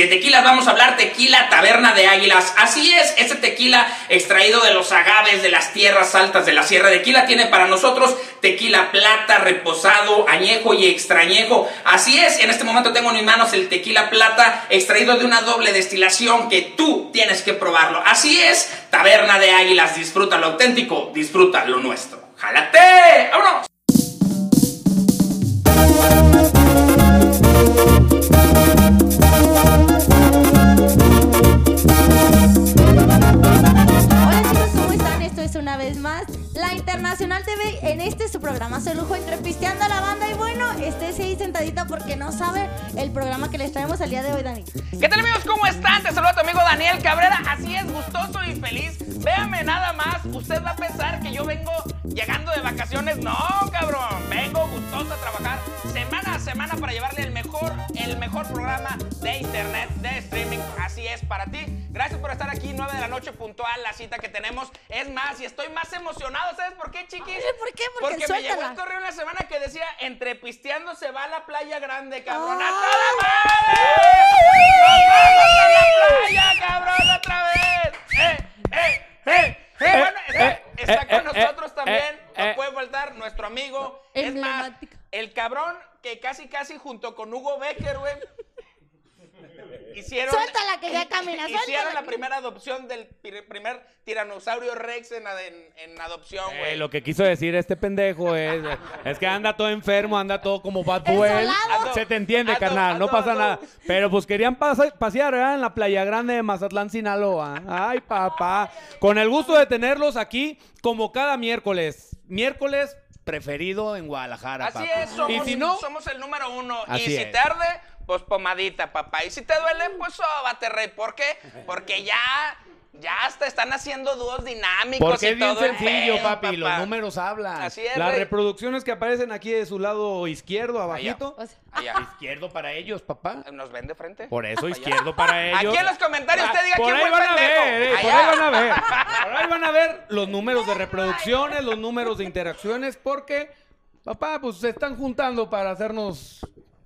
de tequilas vamos a hablar, tequila Taberna de Águilas. Así es, este tequila extraído de los agaves de las tierras altas de la Sierra de Tequila tiene para nosotros tequila plata, reposado, añejo y extrañejo. Así es, en este momento tengo en mis manos el tequila plata extraído de una doble destilación que tú tienes que probarlo. Así es, Taberna de Águilas, disfruta lo auténtico, disfruta lo nuestro. ¡Jálate! ¡Vámonos! Es una vez más Internacional TV en este su programa Se Lujo entre Pisteando a la Banda y bueno, estése ahí sentadita porque no sabe el programa que les traemos el día de hoy, Dani. ¿Qué tal amigos? ¿Cómo están? Te saluda tu amigo Daniel Cabrera. Así es, gustoso y feliz. Véame nada más. Usted va a pensar que yo vengo llegando de vacaciones. No, cabrón. Vengo gustoso a trabajar semana a semana para llevarle el mejor, el mejor programa de internet, de streaming. Así es, para ti. Gracias por estar aquí, 9 de la noche puntual, la cita que tenemos. Es más, y estoy más emocionado. ¿Sabes por qué, chiquis? Ay, ¿por qué? Porque Porque me llegó el correo una semana que decía, entre pisteando se va a la playa grande, cabrón. ¡A toda madre! ¡Nos vamos a la playa, cabrón, otra vez! ¡Eh, eh, eh! eh, bueno, está, eh, está eh, con eh, nosotros eh, también, no puede faltar, nuestro amigo. Es más, el cabrón que casi, casi junto con Hugo Becker, güey, hicieron... Suéltala, que ya camina, Hicieron suéltala. la primera adopción del primer tiranosaurio rex en, en- en adopción, güey. Eh, lo que quiso decir este pendejo es, es que anda todo enfermo, anda todo como Bad Boy. Se te entiende, carnal, no pasa nada. Pero pues querían pasear ¿verdad? en la playa grande de Mazatlán, Sinaloa. Ay, papá. Con el gusto de tenerlos aquí como cada miércoles. Miércoles preferido en Guadalajara, Así papá. es, somos, y si no, somos el número uno. Así y si es. te arde, pues pomadita, papá. Y si te duele, pues sóbate, rey. ¿Por qué? Porque ya, ya hasta están haciendo dúos dinámicos porque y es bien todo el sencillo, pedo, papi. Los papá. números hablan. Así es, Las rey. reproducciones que aparecen aquí de su lado izquierdo, abajito. Allá. Izquierdo para ellos, papá. ¿Nos ven de frente? Por eso Allá. izquierdo para ellos. Aquí en los comentarios Ah, usted diga por quién ahí fue el van a ver, eh, por ahí van a ver. Por ahí van a ver los números de reproducciones, los números de interacciones, porque, papá, pues se están juntando para hacernos.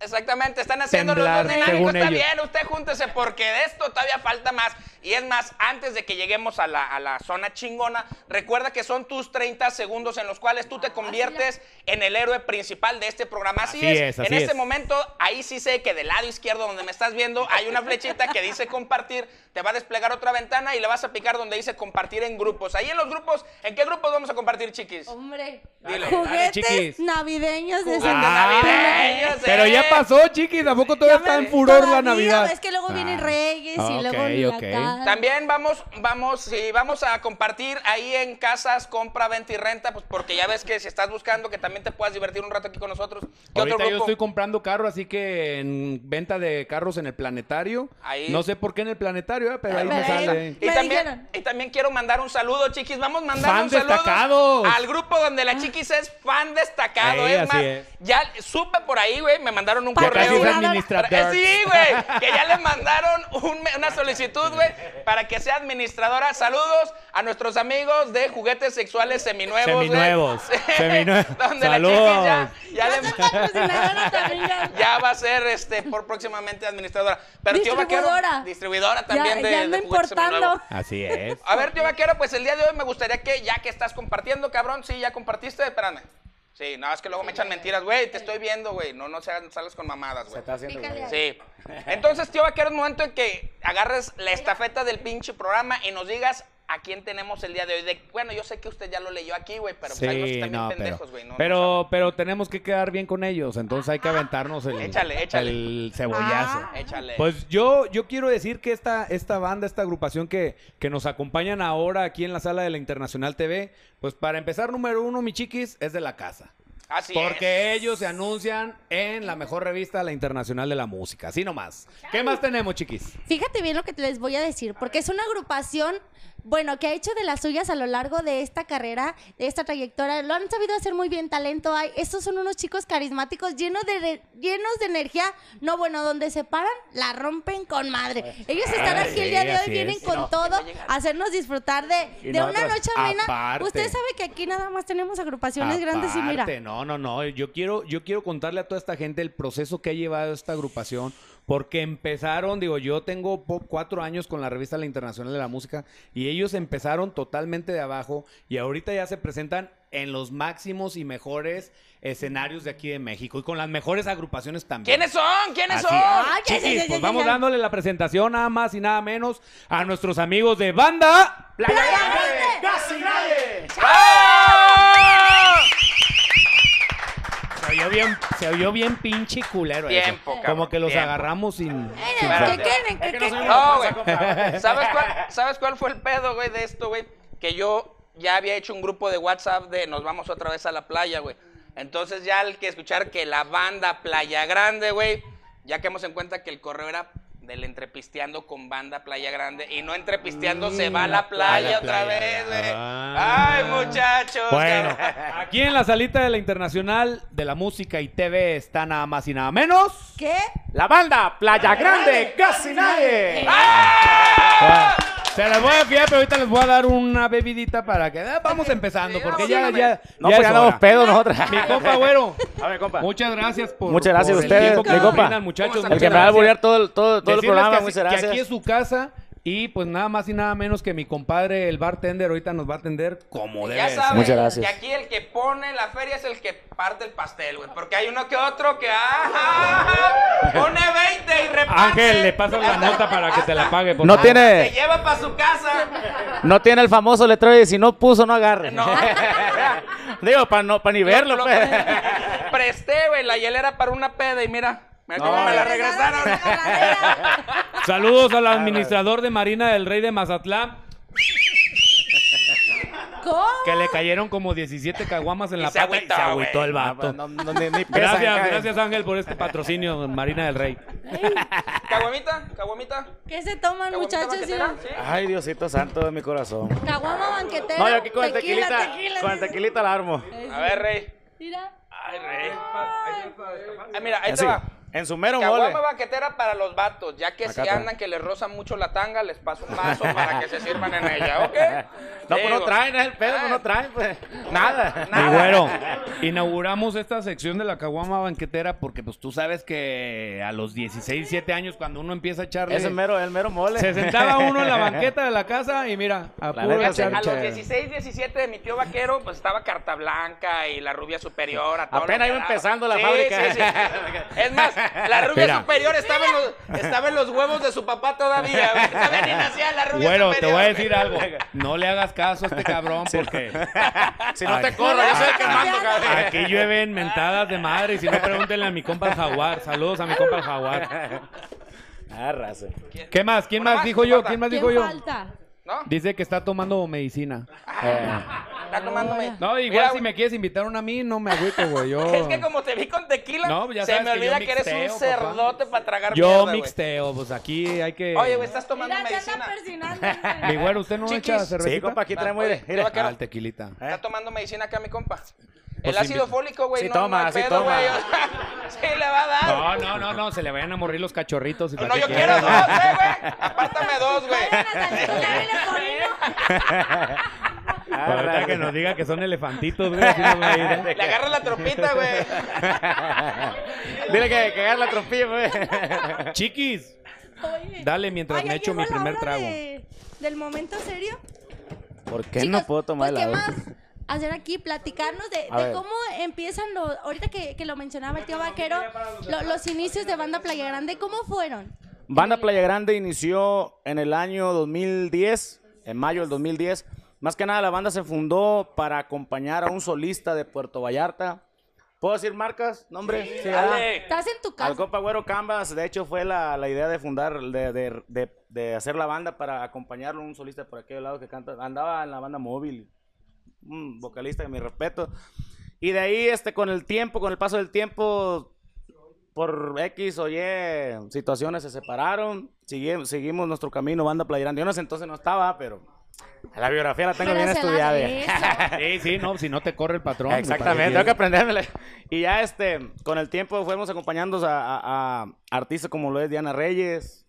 Exactamente, están haciendo los dos dinámicos. Está ellos. bien, usted júntese porque de esto todavía falta más. Y es más, antes de que lleguemos a la, a la zona chingona, recuerda que son tus 30 segundos en los cuales tú te conviertes en el héroe principal de este programa. Así, Así es. es, así en este es. momento, ahí sí sé que del lado izquierdo donde me estás viendo hay una flechita que dice compartir. Te va a desplegar otra ventana y le vas a picar donde dice compartir en grupos. Ahí en los grupos, ¿en qué grupos vamos a compartir, chiquis? hombre, Dile. juguetes chiquis. navideños de Juguetes ese- navideños, Pero eh. ya pasó, chiquis. ¿A poco todavía está me- en furor la Navidad? Es que luego vienen Ah. Reyes y Ok, luego ok. acá. También vamos, vamos, sí, vamos a compartir ahí en casas, compra, venta y renta, pues porque ya ves que si estás buscando que también te puedas divertir un rato aquí con nosotros. ¿Qué Ahorita otro yo estoy comprando carro, así que en venta de carros en el planetario. Ahí. No sé por qué en el planetario, eh, pero ahí me ahí- sale. Y Me también, y también quiero mandar un saludo, chiquis. Vamos a mandar Fan un saludo destacados. al grupo donde la chiquis es fan destacado. Ey, es así más, es. ya supe por ahí, güey, me mandaron un correo. administrador. Sí, güey, que ya le mandaron un una solicitud, güey, para que sea administradora. Saludos a nuestros amigos de juguetes sexuales seminuevos. güey. Seminuevos, seminuevos. donde la Saludos. ya, ya le- Ya va a ser este por próximamente administradora. Pero tío Vaquero, Distribuidora. distribuidora también ya, de, ya de juguetes importando. seminuevos. Así es. A ver, tío Vaquero, pues el día de hoy me gustaría que, ya que estás compartiendo, cabrón, sí, ya compartiste, espérame. Sí, no, es que luego me echan mentiras, güey, te estoy viendo, güey, no, no seas- salgas con mamadas, güey. Pícale ahí. Sí. Entonces, tío Vaquero, es momento en que agarres la estafeta del pinche programa y nos digas a quién tenemos el día de hoy. De- bueno, yo sé que usted ya lo leyó aquí, güey, pero pues, hay unos que Sí, están bien no, pero, pendejos, güey. no- pero, no pero tenemos que quedar bien con ellos, entonces hay que aventarnos el, Échale, échale. el cebollazo. Ah. Échale. Pues yo, yo quiero decir que esta, esta banda, esta agrupación que, que nos acompañan ahora aquí en la sala de la Internacional TV, pues para empezar, número uno, mi chiquis, es de la casa. Así Porque es. ellos se anuncian en la mejor revista, la Internacional de la Música. Así nomás. ¿Qué más tenemos, chiquis? Fíjate bien lo que les voy a decir, porque es una agrupación, bueno, que ha hecho de las suyas a lo largo de esta carrera, de esta trayectoria. Lo han sabido hacer muy bien, talento hay. Estos son unos chicos carismáticos, llenos de, llenos de energía. No, bueno, donde se paran, la rompen con madre. Ellos están aquí el día de hoy, vienen con No, todo, a hacernos disfrutar de, de una noche amena. aparte. Usted sabe que aquí nada más tenemos agrupaciones grandes y mira. No, no, no. Yo quiero, yo quiero contarle a toda esta gente el proceso que ha llevado esta agrupación. Porque empezaron, digo, yo tengo cuatro años con la revista La Internacional de la Música y ellos empezaron totalmente de abajo y ahorita ya se presentan en los máximos y mejores escenarios de aquí de México y con las mejores agrupaciones también. ¿Quiénes son? ¿Quiénes Así son? es. Ay, ya, ya, Chiquis, ya, ya, pues vamos ya. dándole la presentación nada más y nada menos a nuestros amigos de banda. Playa Grande, casi nadie. ¡Ah! Bien, se oyó bien pinche culero. eso. Tiempo, cabrón, Como que los tiempo. agarramos sin. sin Eh, Espérate. ¿Qué quieren? ¿Qué Es que no güey. ¿Sabes cuál, ¿Sabes cuál fue el pedo, güey, de esto, güey? Que yo ya había hecho un grupo de WhatsApp de nos vamos otra vez a la playa, güey. Entonces ya al que escuchar que la banda Playa Grande, güey, ya que hemos en cuenta que el correo era del entrepisteando con banda Playa Grande y no entrepisteando se va a la playa a la otra playa. vez, güey. Ah. Ay, muchachos. Bueno, cabrón. aquí en la salita de la Internacional de la Música y TV está nada más y nada menos. ¿Qué? La banda Playa Grande, casi nadie. Ah, Se las voy a fiar, pero ahorita les voy a dar una bebidita para que ah, vamos empezando, porque ya, ya. No, ya pues es ya damos hora. pedo nosotros. Mi compa, güero. A ver, compa. Muchas gracias por. Muchas gracias por a ustedes, tiempo que mi compa. brindan, muchachos. ¿Cómo El que muchas me va a gracias. bullear todo, el- todo, todo el Decirles programa, que, muchas así- que gracias. aquí es su casa y pues nada más y nada menos que mi compadre, el bartender, ahorita nos va a atender como debe Ya ser. Muchas gracias. que aquí el que pone la feria es el que parte el pastel, güey. Porque hay uno que otro que ah, pone 20 y reparte. Ángel, le pasas la nota para que te la pague, por No favor. Se tiene, lleva para su casa. no tiene el famoso letrero de si no puso, no agarre. No. Digo, para no, pa ni verlo, Lo- lo- pues. Presté, güey, la hielera para una peda y mira, No, me la regresaron. Saludos al administrador de Marina del Rey de Mazatlán, ¿Cómo? que le cayeron como 17 caguamas en Y la se pata y agüitó, se agüitó güey. el vato. No, no, ni, ni pesa Gracias, gracias Ángel por este patrocinio, Marina del Rey. Caguamita, caguamita. ¿Qué se toman, muchachos? Ay, Diosito santo de mi corazón. Caguama banquetera. No, yo aquí con el tequila, tequilita, tequila, con el tequilita la armo. A ver, rey. Mira. Ay, rey. Ah, mira, ahí te va. En su mero mole. Caguama banquetera para los vatos, ya que Acá si está. andan que les rozan mucho la tanga, les paso un vaso para que se sirvan en ella, ¿ok? No, pues no traen, es el pedo, pues no traen, pues. Nada. Mi güero, inauguramos esta sección de la caguama banquetera porque pues tú sabes que a los 16, 17 años cuando uno empieza a echarle... Es el mero, el mero mole. Se sentaba uno en la banqueta de la casa y mira, a puro los 16, 17 de mi tío vaquero, pues estaba Carta Blanca y la rubia superior. A todo Apenas iba empezando la Sí, fábrica. sí, sí. Es más, la rubia superior estaba en, los, estaba en los huevos de su papá todavía. Todavía ni nacía la rubia te superior. voy a decir algo. No le hagas caso a este cabrón porque Si no Ay. te corro, yo soy el que mando, cabrón. aquí llueven mentadas de madre y si no pregúntenle a mi compa el jaguar. Saludos a mi compa el jaguar. Ah, raza. ¿Qué más? ¿Quién más más, dijo ¿qué yo? ¿Quién más ¿Quién dijo yo? falta? ¿No? Dice que está tomando medicina. Está tomándome. No, igual Mira, si me quieres invitar una a mí, no me agüito, güey. Yo, Es que como te vi con tequila, No, ya se me que olvida que, eres mixteo, un papá. cerdote para tragar yo mierda, güey. mixteo, pues aquí hay que... Oye, güey, estás tomando Mira, medicina. persinando. Mi güero, ¿usted no Chiquis. echa cervecita? Sí, compa, aquí Ah, traemos, mire, mire. te va a quedar- Ah, el tequilita. Está tomando medicina acá mi compa. Pues el ácido invita- fólico, güey, Sí no, toma, no sí pedo, toma. güey. o sea, sí le va a dar. No, no, no, no, se le vayan a morir los cachorritos. y para No, qué yo quiero dos, eh, güey. Apártame dos, güey. Ahorita raza. que nos diga que son elefantitos, güey. así ¿eh? Le agarra la tropita, güey. Dile que, que agarre la trompilla, pues. Chiquis, Oye. dale mientras Ay, me echo mi primer trago. de- ¿Del momento serio? ¿Por qué Chicos, no puedo tomar pues, el ¿qué agua? más hacer aquí? Platicarnos de, cómo empiezan los... Ahorita que, que lo mencionaba el tío Vaquero, lo- los inicios de Banda Playa Grande, ¿cómo fueron? Banda Playa Grande inició en el año 2010, en mayo del 2010. Más que nada la banda se fundó para acompañar a un solista de Puerto Vallarta. ¿Puedo decir marcas? ¿Nombre? Sí. Dale. Estás en tu Al casa. compa Güero Canvas, de hecho, fue la, la idea de fundar, de, de- de- de hacer la banda para acompañarlo, un solista por aquel lado que canta, andaba en la banda móvil, un vocalista de mi respeto. Y de ahí, este, con el tiempo, con el paso del tiempo, por X o Y situaciones se separaron, Sigue- seguimos nuestro camino, banda Playa Grande. Yo en ese entonces no estaba, pero la biografía la tengo Pero bien estudiada. Sí, sí, no, si no te corre el patrón. Exactamente, tengo que que- aprendérmela. Y ya este, con el tiempo fuimos acompañando a, a- a artistas como lo es Diana Reyes,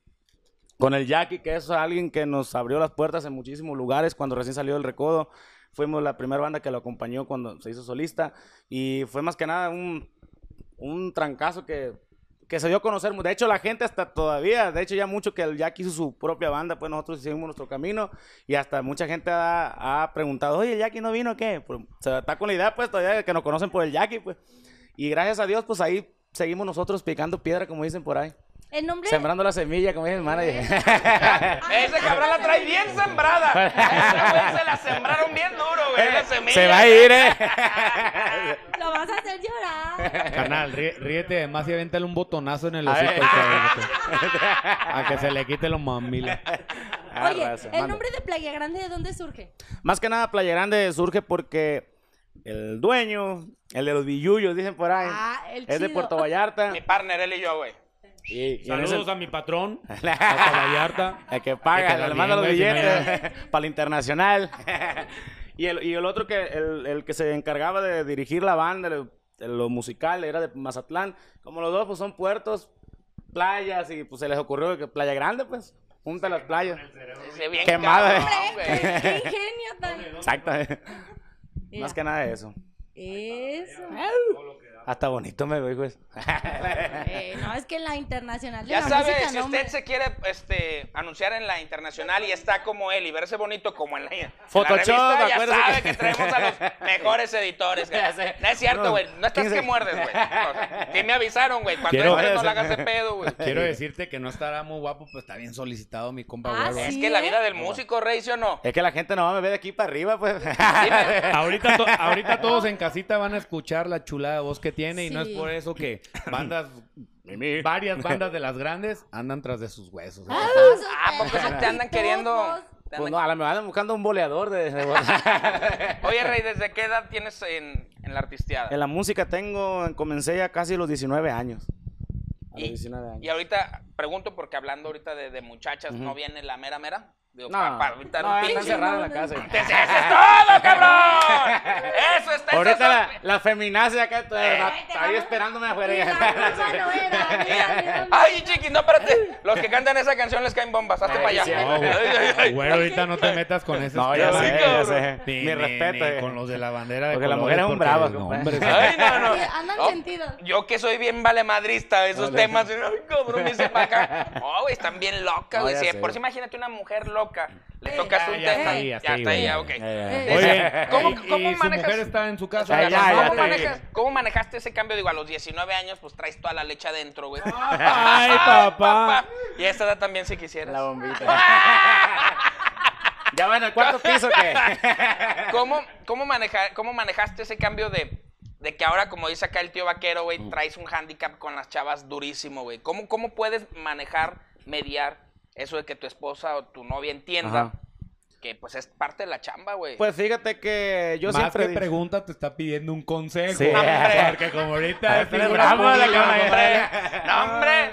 con el Jackie, que es alguien que nos abrió las puertas en muchísimos lugares cuando recién salió del recodo. Fuimos la primera banda que lo acompañó cuando se hizo solista. Y fue más que nada un, un trancazo que que se dio a conocer. De hecho, la gente hasta todavía, de hecho, ya mucho que Jack hizo su propia banda, pues nosotros hicimos nuestro camino y hasta mucha gente ha, ha preguntado, oye, ¿el Jackie no vino qué? Pues, está con la idea, pues, todavía que nos conocen por el Jackie, pues. Y gracias a Dios, pues ahí seguimos nosotros picando piedra, como dicen por ahí. El nombre. Sembrando la semilla, como dice el manager. Ese cabrón la trae bien sembrada. Ese güey se la sembraron bien duro, güey. La semilla. se va a ir, ¿eh? Lo vas a hacer llorar. Carnal, rí- ríete más y avéntale un botonazo en el hocico. al cabrón. A que se le quite los mamilas. Ah, Oye, raza, el nombre de Playa Grande, ¿de dónde surge? Más que nada, Playa Grande surge porque el dueño, el de los billullos, dicen por ahí, Ah, el es de. Puerto Vallarta. Mi partner, él y yo, güey. Y, y en Saludos ese- a mi patrón, a Vallarta. El que paga, le manda los billetes para el internacional. y, el, y el otro que, el, el que se encargaba de dirigir la banda, el- el- lo musical, era de Mazatlán. Como los dos, pues son puertos, playas, y pues se les ocurrió que Playa Grande, pues, junta las playas. Ese bien Quemada, cabrón, Hombre, güey. qué ingenio tan. Exacto. Mira, Más que nada eso. Eso. Hasta bonito me veo, pues. Eh, no, es que en la internacional de Ya la sabe, música, si no, usted se quiere este, anunciar en la internacional y está como él y verse bonito como en la, en la Photoshop, revista, ya acuérdese sabe que- traemos a los mejores editores. güey. Ya sé. No es cierto, güey. No estás 15. que muerdes, güey. No, Sí me avisaron, güey. Cuando Quiero- entres no la hagas de pedo, güey. Quiero decirte que no estará muy guapo, pues está bien solicitado mi compa Ah, güero. Es que la vida del músico, Rey, ¿sí o no? Es que la gente no va a ver de aquí para arriba, pues. Ahorita, to- ahorita todos en casita van a escuchar la chulada voz que tiene y no es por eso que bandas, varias bandas de las grandes andan tras de sus huesos. ¿eh? Ah, Ah, ¿a poco sí te andan queriendo? Pues andan- no, a la me van buscando un boleador de, Oye, Rey, ¿desde qué edad tienes en, en la artisteada? En la música tengo, comencé ya casi a los 19 años. A los Y, 19 años. y ahorita pregunto porque hablando ahorita de, de muchachas, ¿no viene la mera mera? Digo, No, pa- para evitar no, un está pinche- encerrada en la casa. ¡Eso es todo, cabrón! ¡Eso está Ahorita eso la, la feminacia acá está, está ahí esperándome afuera. Mira. Ay, chiqui, no, espérate. Los que cantan esa canción les caen bombas. Hazte para allá. güey. Ahorita no te metas con esos No, ya sé, ya sé. Ni- Mi respeto. eh. con los de la bandera de Porque las mujeres son porque, bravas, no, compadre. hombre, Ay, no, no. Andan No, sentidos. Yo que soy bien valemadrista, esos temas. Ay, cabrón, me hice para acá. No, güey, están bien locas, güey. por si imagínate una mujer loca, le Eh, tocas un ya tema. está ahí, ya ya está ahí, ahí, ya, ok. Oye, ¿Cómo- y- cómo y su manejas? mujer está en su casa. Ay, ya, ¿Cómo, ya te manejas- cómo manejaste ese cambio? Digo, a los 19 años, pues traes toda la leche adentro, güey. Ay, papá. Y a esta edad también, si quisieras. La bombita. ya va en el cuarto piso que. ¿Cómo, cómo, maneja- cómo manejaste ese cambio de, de que ahora, como dice acá el tío vaquero, güey, traes un handicap con las chavas durísimo, güey? ¿Cómo, ¿Cómo puedes manejar, mediar eso de que tu esposa o tu novia entienda Ajá. que pues es parte de la chamba, güey? Pues fíjate que yo Más siempre. que digo- pregunta, te está pidiendo un consejo. Sí. Porque como ahorita es Tú eres figura bravo, la pública, cama, compadre. ¡No, hombre!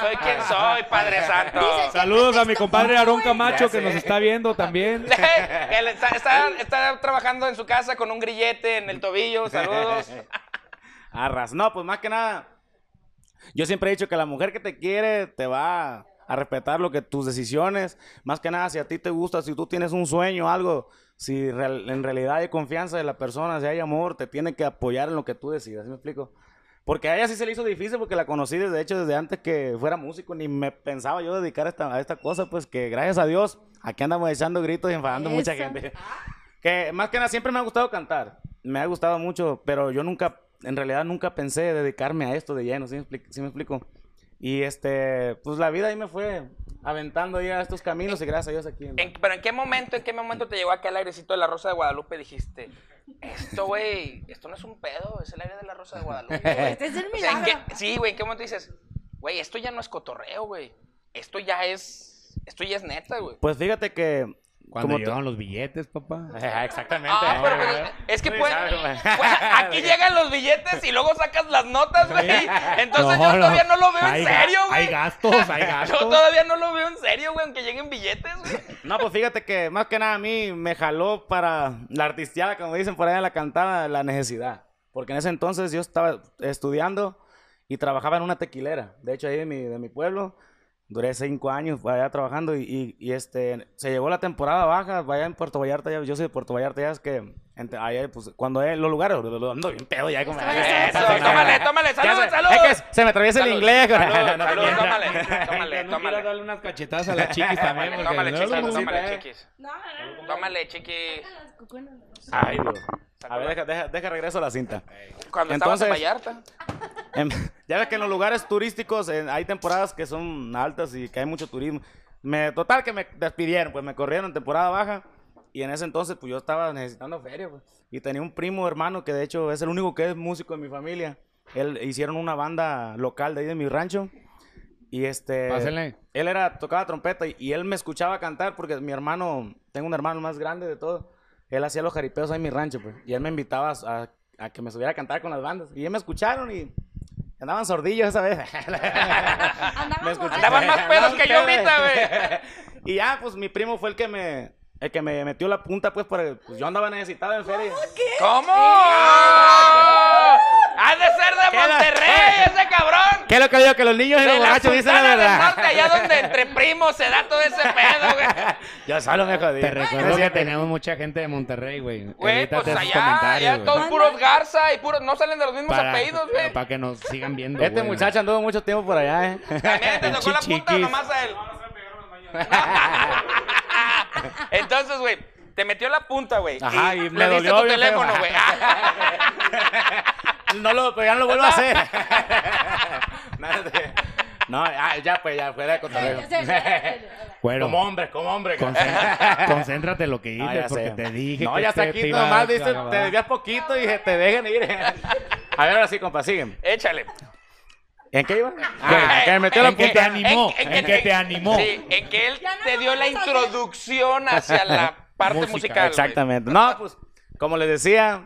Soy quien soy, Padre Santo. Dice- Saludos a mi compadre Aarón Camacho que nos está viendo también. Él está, está- está trabajando en su casa con un grillete en el tobillo. Saludos. Arras. No, pues más que nada. Yo siempre he dicho que la mujer que te quiere te va a respetar lo que tus decisiones. Más que nada, si a ti te gusta, si tú tienes un sueño, algo, si real- en realidad hay confianza de la persona, si hay amor, te tiene que apoyar en lo que tú decidas. ¿sí me explico? Porque a ella sí se le hizo difícil porque la conocí desde hecho desde antes que fuera músico, ni me pensaba yo dedicar a esta, a esta cosa, pues que gracias a Dios aquí andamos echando gritos y enfadando mucha gente. Que más que nada siempre me ha gustado cantar, me ha gustado mucho, pero yo nunca, en realidad nunca pensé dedicarme a esto de lleno, ¿sí me explico? ¿Sí me explico? Y este, pues la vida ahí me fue aventando ya a estos caminos y gracias a Dios aquí. en- En- pero en qué momento, en qué momento te llegó aquel airecito de la Rosa de Guadalupe? Dijiste, esto, güey, esto no es un pedo, es el aire de la Rosa de Guadalupe, güey. Este es el O sea, ¿en milagro. qué- sí, güey, ¿en qué momento dices, güey, esto ya no es cotorreo, güey? Esto ya es, esto ya es neta, güey. Pues fíjate que... Cuando llegaban los billetes, papá. Exactamente. Ah, pero No, pues, es que pues, pues, aquí llegan los billetes y luego sacas las notas, güey. Entonces No, yo no. todavía no lo veo en serio, güey. Hay gastos, hay gastos. Yo todavía no lo veo en serio, güey, aunque lleguen billetes, güey. No, pues fíjate que más que nada a mí me jaló para la artisteada, como dicen por ahí en la cantada, la necesidad. Porque en ese entonces yo estaba estudiando y trabajaba en una tequilera. De hecho, ahí de mi, de mi pueblo. Duré cinco años allá trabajando y, y- y, este, se llegó la temporada baja, vaya en Puerto Vallarta, ya- yo soy de Puerto Vallarta, ya es que Ente- ahí, pues, cuando en los lugares, ando bien pedo ya como... Eso, tómale, tómale, salud, se- salud. Es que se me atraviesa el inglés. salud, No, salud, no, tómale, tómale, no tómale. quieras darle unas cachetadas a las chiquis también. porque- Tómale, chiquis, saludcita, tómale, eh. chiquis. No, no, no. Tómale, chiquis. Ay, Dios. A ver, deja, deja, deja regreso a la cinta. Cuando estabas en Entonces- Vallarta. Em, ya ves que en los lugares turísticos eh, hay temporadas que son altas y que hay mucho turismo. Me, total que me despidieron, pues me corrieron en temporada baja. Y en ese entonces, pues yo estaba necesitando feria, pues. Y tenía un primo hermano que de hecho es el único que es músico de mi familia. Él hicieron una banda local de ahí de mi rancho. Y este. Pásenle. Él era, tocaba trompeta y, y él me escuchaba cantar porque mi hermano, tengo un hermano más grande de todo. Él hacía los jaripeos ahí en mi rancho, pues. Y él me invitaba a, a que me subiera a cantar con las bandas. Y ellos me escucharon y andaban sordillos esa vez. Escucharon. Andaban más pedos que yo ahorita, güey. y ya, pues mi primo fue el que me, el que me metió la punta, pues, para, pues yo andaba necesitado en feria. ¿Cómo? ¡Ah! ¡Ha de ser de ¿Qué Monterrey ese cabrón! ¿Qué es lo que digo? Que los niños y los borrachos dicen la verdad. Norte, allá donde entre primos se da todo ese pedo, güey. Yo solo me jodí. Te recuerdo que tenemos mucha gente de Monterrey, güey. Güey, pues allá, comentarios, allá todos puros Garza y puros, no salen de los mismos Para- apellidos, güey. Para que nos sigan viendo, Este muchacho anduvo mucho tiempo por allá, eh. ¿También te tocó la punta nomás a él? Entonces, güey, te metió la punta, güey. Ajá, y, y me le diste dolió tu bien feo. teléfono, güey. No lo, pero ya no lo vuelvo a hacer. No, ya, ya, pues, ya, fuera de cotorreo. Güero, Como hombre, como hombre. concéntrate, concéntrate en lo que dices, No, porque sé. te dije No, que ya está aquí, nomás dice, te desvías poquito y dije, te dejen ir. A ver, ahora sí, compa, siguen. Échale. ¿En qué iba? Ah, que me metió la te animó, en que te animó. Sí, en que él no te dio la introducción hacia la parte Música, musical. Exactamente. No, pues, como les decía,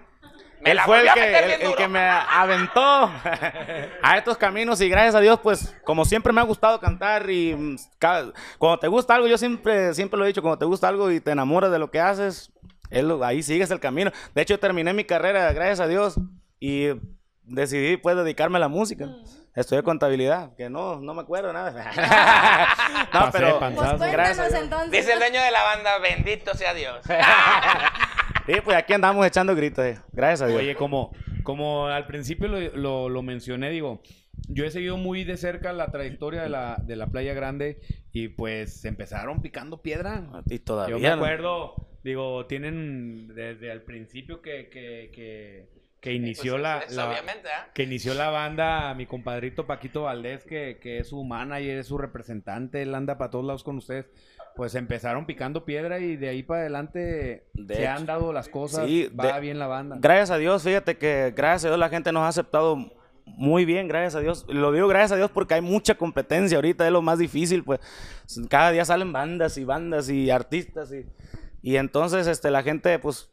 Me él fue el que, el, que me aventó a estos caminos y gracias a Dios, pues, como siempre me ha gustado cantar y mm, cada- cuando te gusta algo, yo siempre, siempre lo he dicho, cuando te gusta algo y te enamoras de lo que haces, es lo- ahí sigues el camino. De hecho, terminé mi carrera, gracias a Dios, y decidí, pues, dedicarme a la música. Estudié contabilidad, que no, no me acuerdo nada. no, Pasé pero... Pues Gracias entonces. Dice el dueño de la banda, bendito sea Dios. Sí, pues aquí andamos echando gritos, eh. gracias a Dios. Oye, como, como al principio lo, lo- lo mencioné, digo, yo he seguido muy de cerca la trayectoria de la, de la Playa Grande y pues empezaron picando piedra. y todavía Yo me no. acuerdo, digo, tienen desde el principio que, que, que, que inició Pues, la, la- obviamente, ¿ah? que inició la banda, mi compadrito Paquito Valdés, que, que es su manager, es su representante, él anda para todos lados con ustedes. Pues empezaron picando piedra y de ahí para adelante De se hecho. han dado las cosas, Sí, va de- bien la banda. Gracias a Dios, fíjate que gracias a Dios la gente nos ha aceptado muy bien, gracias a Dios. Lo digo gracias a Dios porque hay mucha competencia ahorita, es lo más difícil, pues cada día salen bandas y bandas y artistas y, y entonces este la gente pues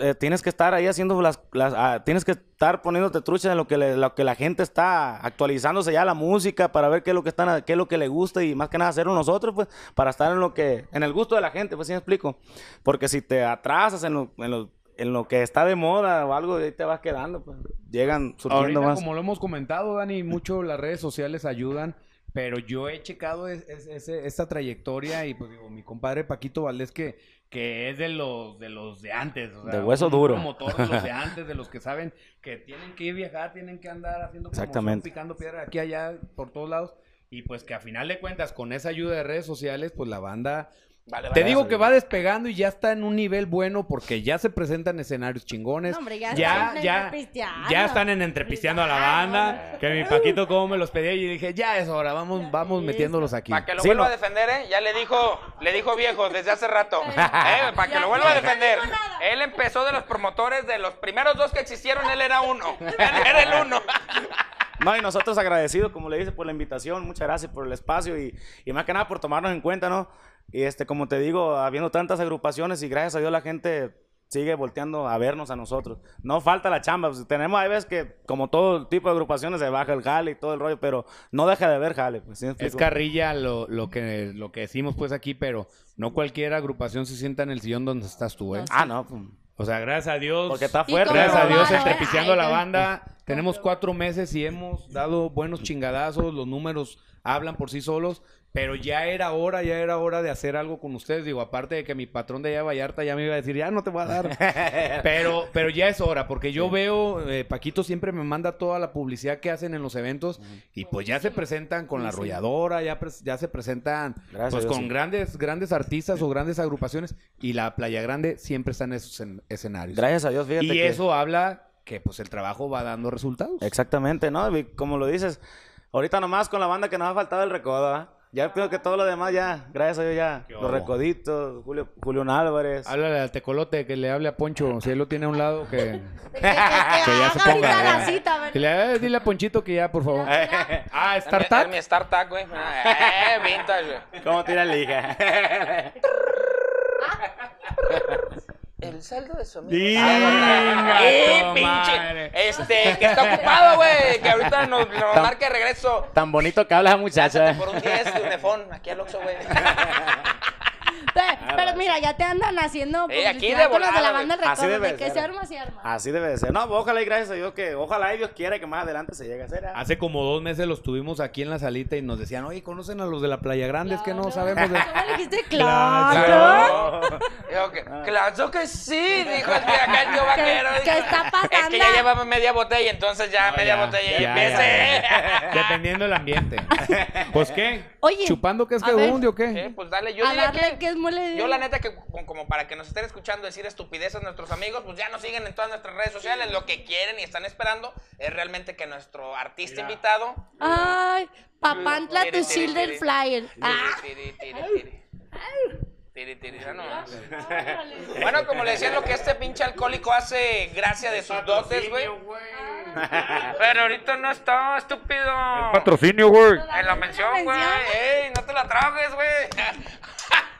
eh, tienes que estar ahí haciendo las, las ah, tienes que estar poniéndote trucha en lo que le- lo que la gente está actualizándose ya la música para ver qué es lo que están qué es lo que le gusta y más que nada hacerlo nosotros pues para estar en lo que en el gusto de la gente pues sí me explico porque si te atrasas en lo, en lo, en lo que está de moda o algo ahí te vas quedando pues llegan surgiendo Ahorita, más. como lo hemos comentado, Dani, mucho las redes sociales ayudan, pero yo he checado es- es- ese- esta trayectoria y pues digo, mi compadre Paquito Valdés que, que es de los de los de antes, o sea, De hueso duro. promotor de los de antes, de los que saben que tienen que ir viajar, tienen que andar haciendo Exactamente. picando piedra aquí allá por todos lados y pues que a final de cuentas con esa ayuda de redes sociales, pues la banda Vale, te vale. digo que va despegando y ya está en un nivel bueno porque ya se presentan escenarios chingones. No, hombre, ya ya, están ya, están en entrepisteando a la banda. Que mi Paquito como me los pedía y dije, ya es hora, vamos, vamos metiéndolos aquí. Para que lo Sí, vuelva no. a defender, ¿eh? Ya le dijo, le dijo viejo desde hace rato. ¿Eh? Para que Ya, lo vuelva a defender. Él empezó de los promotores de los primeros dos que existieron, él era uno. Él era el uno. No, y nosotros agradecidos, como le dice, por la invitación. Muchas gracias por el espacio y, y más que nada por tomarnos en cuenta, ¿no? Y este, como te digo, habiendo tantas agrupaciones y gracias a Dios la gente sigue volteando a vernos a nosotros. No falta la chamba. pues, tenemos hay veces que, como todo tipo de agrupaciones, se baja el jale y todo el rollo, pero no deja de haber jale. Pues, ¿sí me Es carrilla lo, lo que lo que decimos pues aquí, pero no cualquier agrupación se sienta en el sillón donde estás tú, ¿eh? Ah, no. pues, O sea, gracias a Dios. porque está fuerte. Gracias a Dios, a la banda. Tenemos cuatro meses y hemos dado buenos chingadazos, los números hablan por sí solos, pero ya era hora, ya era hora de hacer algo con ustedes. Digo, aparte de que mi patrón de allá de Vallarta ya me iba a decir, ya no te voy a dar. pero, pero ya es hora, porque yo veo, eh, Paquito siempre me manda toda la publicidad que hacen en los eventos y pues ya se presentan con la arrolladora, ya, ya se presentan Gracias pues con sí. grandes, grandes artistas o grandes agrupaciones y la Playa Grande siempre está en esos en- escenarios. Gracias a Dios, fíjate y que- eso habla que pues el trabajo va dando resultados. Exactamente, ¿no? Y como lo dices, ahorita nomás con la banda que nos ha faltado el recodo, ¿ah? Ya pienso que todo lo demás ya, gracias a Dios ya. ¿Qué Los recoditos, Julio, Julián Álvarez. Háblale al tecolote que le hable a Poncho, si él lo tiene a un lado, que, Que, que- que haga se ponga, la cita, ¿verdad? que le, dile a Ponchito que ya, por favor. ah, ¿Startup? Es mi startup, güey. Eh, vintage, güey. ¿Cómo tira la hija? El saldo de su amigo. Venga, ¡Eh, pinche! madre. Este, que está ocupado, güey. Que ahorita nos, nos marque regreso. Tan bonito que habla muchacha. Por un 10 de Unefón, aquí al Oxxo, güey. Pe- Pero mira, ya te andan haciendo Eh, aquí de con los de la banda güey. Así debe de que ser. se arma, se arma. Así debe de ser. No, pues ojalá y gracias a Dios que, ojalá y Dios quiera que más adelante se llegue a hacer. ¿ah? Hace como dos meses los tuvimos aquí en la salita y nos decían, oye, ¿conocen a los de la Playa Grande? Es que no sabemos de... ¿Cómo le dijiste? Claro. Claro. Que, claro que sí, dijo el de acá el tío vaquero. ¿Qué- qué está pasando? Es que ya llevaba media botella, entonces ya No, media ya, botella y ya, empecé. Dependiendo del ambiente. Pues, ¿qué? Oye, ¿Chupando que es que hunde o Eh, qué? pues dale, yo a diría darle que... que es Yo la neta que como- para que nos estén escuchando decir estupideces nuestros amigos, pues ya nos siguen en todas nuestras redes sociales. Lo que quieren y están esperando es realmente que nuestro artista invitado... Ay, Papantla tu Children tiri. Flyer. Ah. Tiri, tiri, tiri. Tiri, tiri, ya no. Bueno, como le decían, lo que este pinche alcohólico hace gracia de sus dotes, güey. Pero ahorita no está, estúpido. Patrocinio, güey. En la mención, güey. Ey, no te la tragues, güey.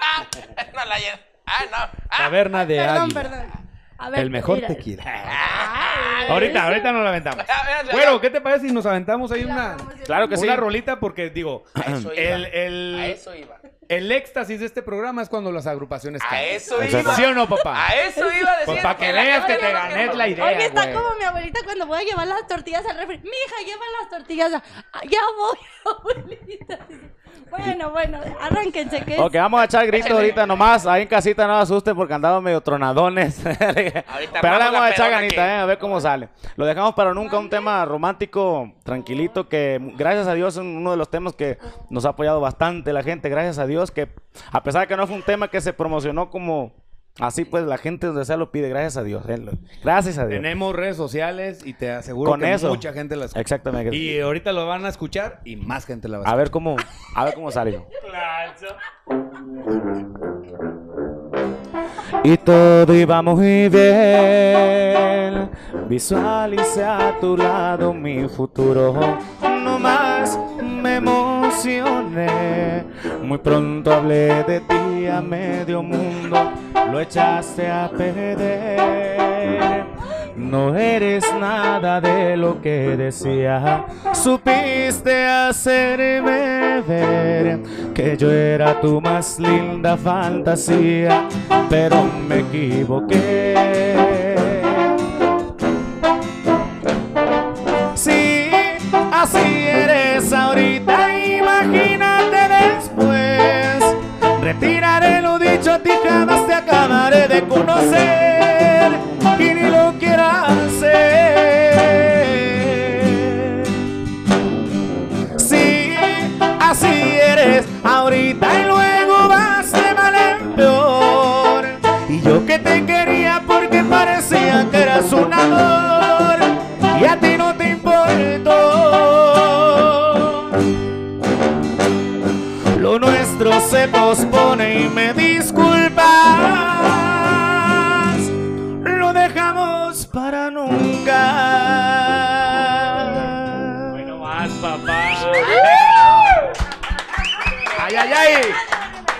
no la llen- Ah, no. Ah, Taberna de Perdón, Águila. perdón. A ver, El mejor mira. tequila. Ay, Ahorita, ahorita nos la aventamos. Bueno, ¿qué te parece si nos aventamos ahí una, Claro que sí. una rolita? Porque, digo, A eso iba. el, el, A eso iba. el éxtasis de este programa es cuando las agrupaciones A cantan. eso iba. ¿Sí o no, papá? A eso iba a decir. Pues para que veas que te no gané que- la idea. Oye, está güey. como mi abuelita cuando voy a llevar las tortillas al refri. Mi hija, lleva las tortillas. Ah, Ya voy, abuelita. Bueno, bueno, arránquense. Que Ok, vamos a echar grito ahorita nomás. Ahí en casita no asusten porque andamos medio tronadones. Pero ahora vamos a echar ganita, que- eh, a ver cómo sale. Lo dejamos para nunca, un tema romántico, tranquilito, que gracias a Dios es uno de los temas que nos ha apoyado bastante la gente. Gracias a Dios que, a pesar de que no fue un tema que se promocionó como así, pues la gente donde sea lo pide. Gracias a Dios. eh, Gracias a Dios. Tenemos redes sociales y te aseguro Con que eso. mucha gente las escucha. Exactamente. Y ahorita lo van a escuchar y más gente la va a A escuchar. ver cómo, a ver cómo sale. Y todo iba muy bien. Visualicé a tu lado mi futuro. No más me emocioné. Muy pronto hablé de ti a medio mundo. Lo echaste a perder. No eres nada de lo que decía. Supiste hacerme ver que yo era tu más linda fantasía, pero me equivoqué.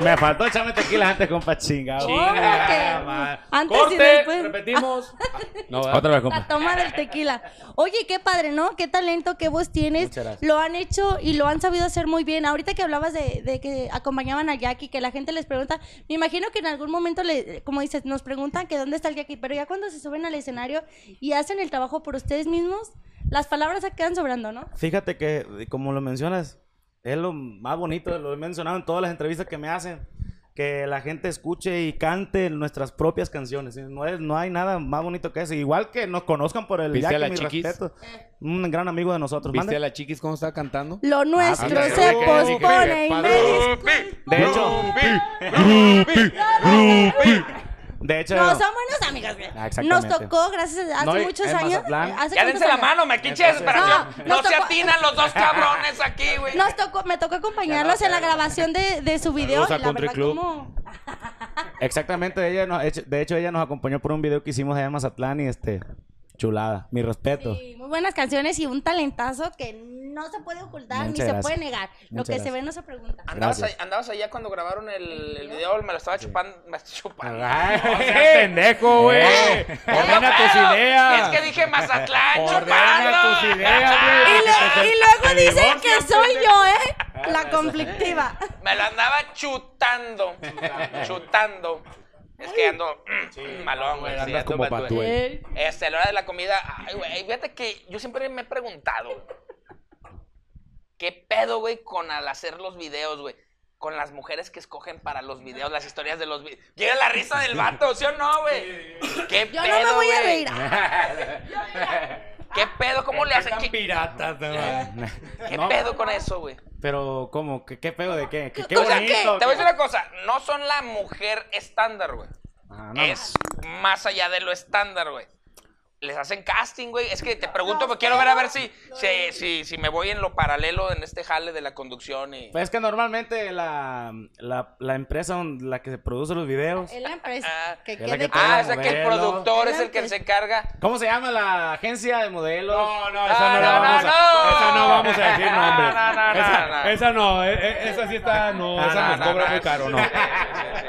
Me faltó echarme tequila antes, compa chingado. Chinga, Chinga, antes y Corte, después. repetimos. No. Otra vez, La compa. toma del tequila. Oye, qué padre, ¿no? Qué talento, qué voz tienes. Muchas gracias. Lo han hecho y lo han sabido hacer muy bien. Ahorita que hablabas de, de que acompañaban a Jackie, que la gente les pregunta, me imagino que en algún momento, le, como dices, nos preguntan que dónde está el Jackie, pero ya cuando se suben al escenario y hacen el trabajo por ustedes mismos, las palabras se quedan sobrando, ¿no? Fíjate que, como lo mencionas, es lo más bonito, lo he mencionado en todas las entrevistas que me hacen, que la gente escuche y cante nuestras propias canciones. No, es, no hay nada más bonito que eso. Igual que nos conozcan por el ¿Viste a la mi Chiquis? respeto. Un gran amigo de nosotros. ¿Viste Mande. a la chiquis cómo estaba cantando? Lo nuestro ándale, se pospone y me. De hecho, de hecho, No, son buenos amigos, güey. Ah, exactamente. Nos tocó, gracias a hace No, muchos años. Mazatlán. eh, ¿hace Ya dense la mano, me quiche desesperación. No, No, se tocó- atinan los dos cabrones aquí, güey. Nos tocó, me tocó acompañarlos en la grabación de, de su video. La Country verdad, Club. como... exactamente, ella nos, de hecho ella nos acompañó por un video que hicimos allá en Mazatlán y este, chulada, mi respeto. Sí, muy buenas canciones y un talentazo que no se puede ocultar Muchas ni se puede negar. Lo que se ve no se pregunta. ¿Andabas, ahí- andabas allá cuando grabaron el, el video, me lo estaba chupando. Me chupando. Ay, no seas pendejo, güey. Eh. Ordena tus ideas. Es que dije Mazatlán, Ordena chupando. tus ideas, Y, güey. y luego dicen que soy yo, ¿eh? La conflictiva. Me lo andaba chutando. Chutando. Es que ando malón, güey. sí, ando como patú, güey. Eh, Este, a la hora de la comida, ay, güey, fíjate que yo siempre me he preguntado, ¿qué pedo, güey, con al hacer los videos, güey? Con las mujeres que escogen para los videos, las historias de los videos. Llega la risa del vato, ¿sí o no, güey? ¿Qué Yo pedo, no me voy a güey? reír. ¿Qué pedo? ¿Cómo le hacen? ¿Qué, piratas, no, qué No. pedo con eso, güey? Pero, ¿cómo? ¿Qué, qué pedo de qué? ¿Qué, qué o sea, bonito? ¿qué? Te voy a decir una cosa, no son la mujer estándar, güey. Ajá, no. Es más allá de lo estándar, güey. Les hacen casting, güey. Es que te pregunto, porque quiero ver a ver si, si, si, si me voy en lo paralelo en este jale de la conducción y... Pues es que normalmente la, la, la empresa donde- la que se produce los videos. Es la empresa. Ah, Que es la que. Ah, o sea que el productor es el que se encarga. ¿Cómo se llama la agencia de modelos? No, no, esa no, no, la no, vamos a, no. esa no vamos a decir No, nombre. no, no, no, esa, no. esa no, eh, esa sí está, no, esa no, nos no, cobra no, muy caro, sí, no. sí, sí, sí.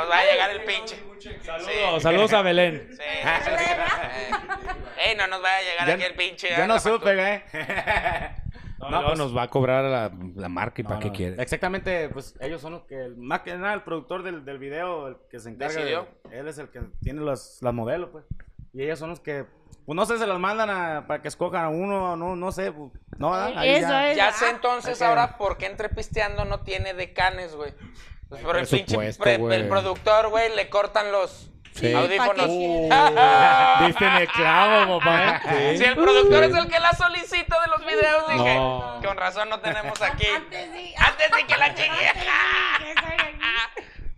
Nos va a llegar el pinche. Saludos, saludos a Belén. Sí, sí, sí, sí. Ey, no nos vaya a llegar Ya- aquí el pinche. Yo no supe, factura. ¿eh? No, No, pues- nos va a cobrar la, la marca y para No, qué no. quiere. Exactamente, pues ellos son los que, más que nada el productor del, del video, el que se encarga. de- él es el que tiene los, las modelos, pues. Y ellos son los que, pues no sé, se las mandan a- para que escojan a uno, no, no sé, pues, no, Eso ya. es. Ya sé entonces ahora por qué entre pisteando no tiene decanes, güey. Pues por el pinche pre- el productor, güey, le cortan los Sí. audífonos. ¿pa' qué Uh, Viste en el clavo, papá. Si el productor es el que la solicita de los videos, dije, No. con razón no tenemos aquí. Antes sí. Antes de que la chingue.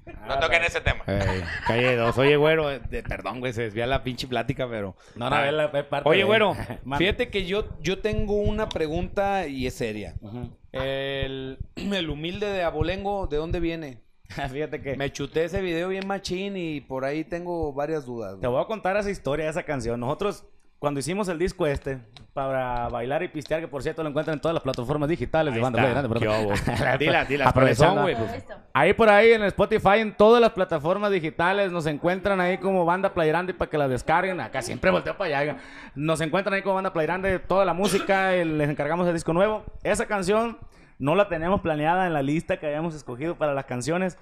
No toquen ese tema. Ey, calle dos. Oye, güero, eh, de- perdón, güey, se desvía la pinche plática, pero. No, no, es la- es parte Oye, de- güero, fíjate que yo, yo tengo una pregunta y es seria. Ujú. El, el humilde de Abolengo, ¿de dónde viene? Fíjate que Me chuté ese video bien machín y por ahí tengo varias dudas. te voy a contar esa historia esa canción. Nosotros, cuando hicimos el disco este, para bailar y pistear, que por cierto lo encuentran en todas las plataformas digitales de Ahí banda está. Play Grande. ¿cuáles son, güey? Esto. Ahí por ahí en Spotify, en todas las plataformas digitales, nos encuentran ahí como Banda Playrande para que la descarguen. Acá siempre volteo para allá. Nos encuentran ahí como Banda Playrande, toda la música, y les encargamos el disco nuevo. Esa canción no la teníamos planeada en la lista que habíamos escogido para las canciones.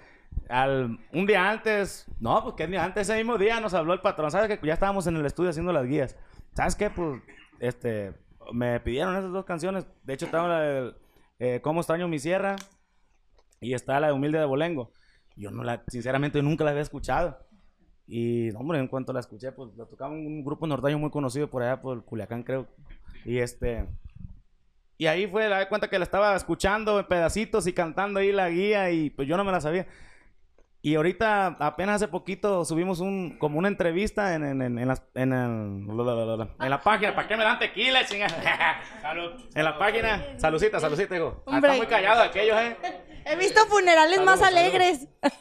Al, un día antes, no, pues que día antes, ese mismo día nos habló el patrón. ¿Sabes que Ya estábamos en el estudio haciendo las guías. ¿Sabes qué? Pues, este, me pidieron esas dos canciones. De hecho, estaba la de eh, Cómo extraño mi sierra y está la de Humilde de Bolengo. Yo no la, sinceramente, nunca la había escuchado. Y, hombre, en cuanto la escuché, pues la tocaba un grupo norteño muy conocido por allá, por Culiacán, creo. Y este. Y ahí fue, la cuenta que la estaba escuchando en pedacitos y cantando ahí la guía, y pues yo no me la sabía. Y ahorita, apenas hace poquito, subimos un, como una entrevista en, en, en, en las- en el- en la página. ¿Para qué me dan tequila, chinga? Salud. En la página. Saludcita, saludcita, hijo. Ah. Están muy callados aquellos, ¿eh? He visto funerales más alegres.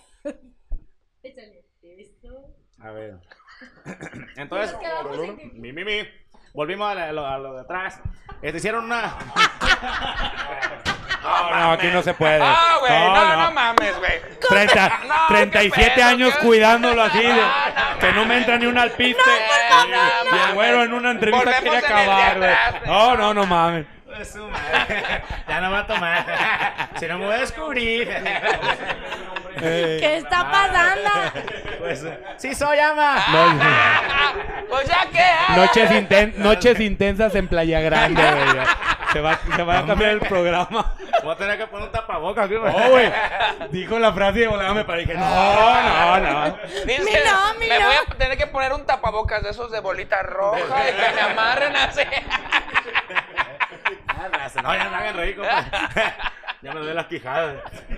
A ver. Entonces, mi, mi, mi. Volvimos a lo, a lo de atrás. Este, hicieron una. No, no, aquí no se puede. Ah, güey, no, no, mames, güey. 30, No, 37 qué pedo, años qué- cuidándolo así, de- No, no, que no me entra ni un alpiste. No, no, y el güero en una entrevista Volvemos quiere en el de acabar, güey. atrás, güey. No, no, no mames. Pues, su madre. ya no va a tomar. si no me voy a descubrir. ¿Qué está pasando? Pues, sí soy ama. Pues ya que. Noches, inten- noches intensas en Playa Grande, güey. Se va, se va a cambiar el programa. Voy a tener que poner un tapabocas güey. No, güey. Dijo la frase y de volada me paré. Dije, no, no, no. Dice, Mi no, mi me no. voy a tener que poner un tapabocas de esos de bolita roja y que me amarren así. No, ya me hagan reír, compa. Ya me duele las quijadas.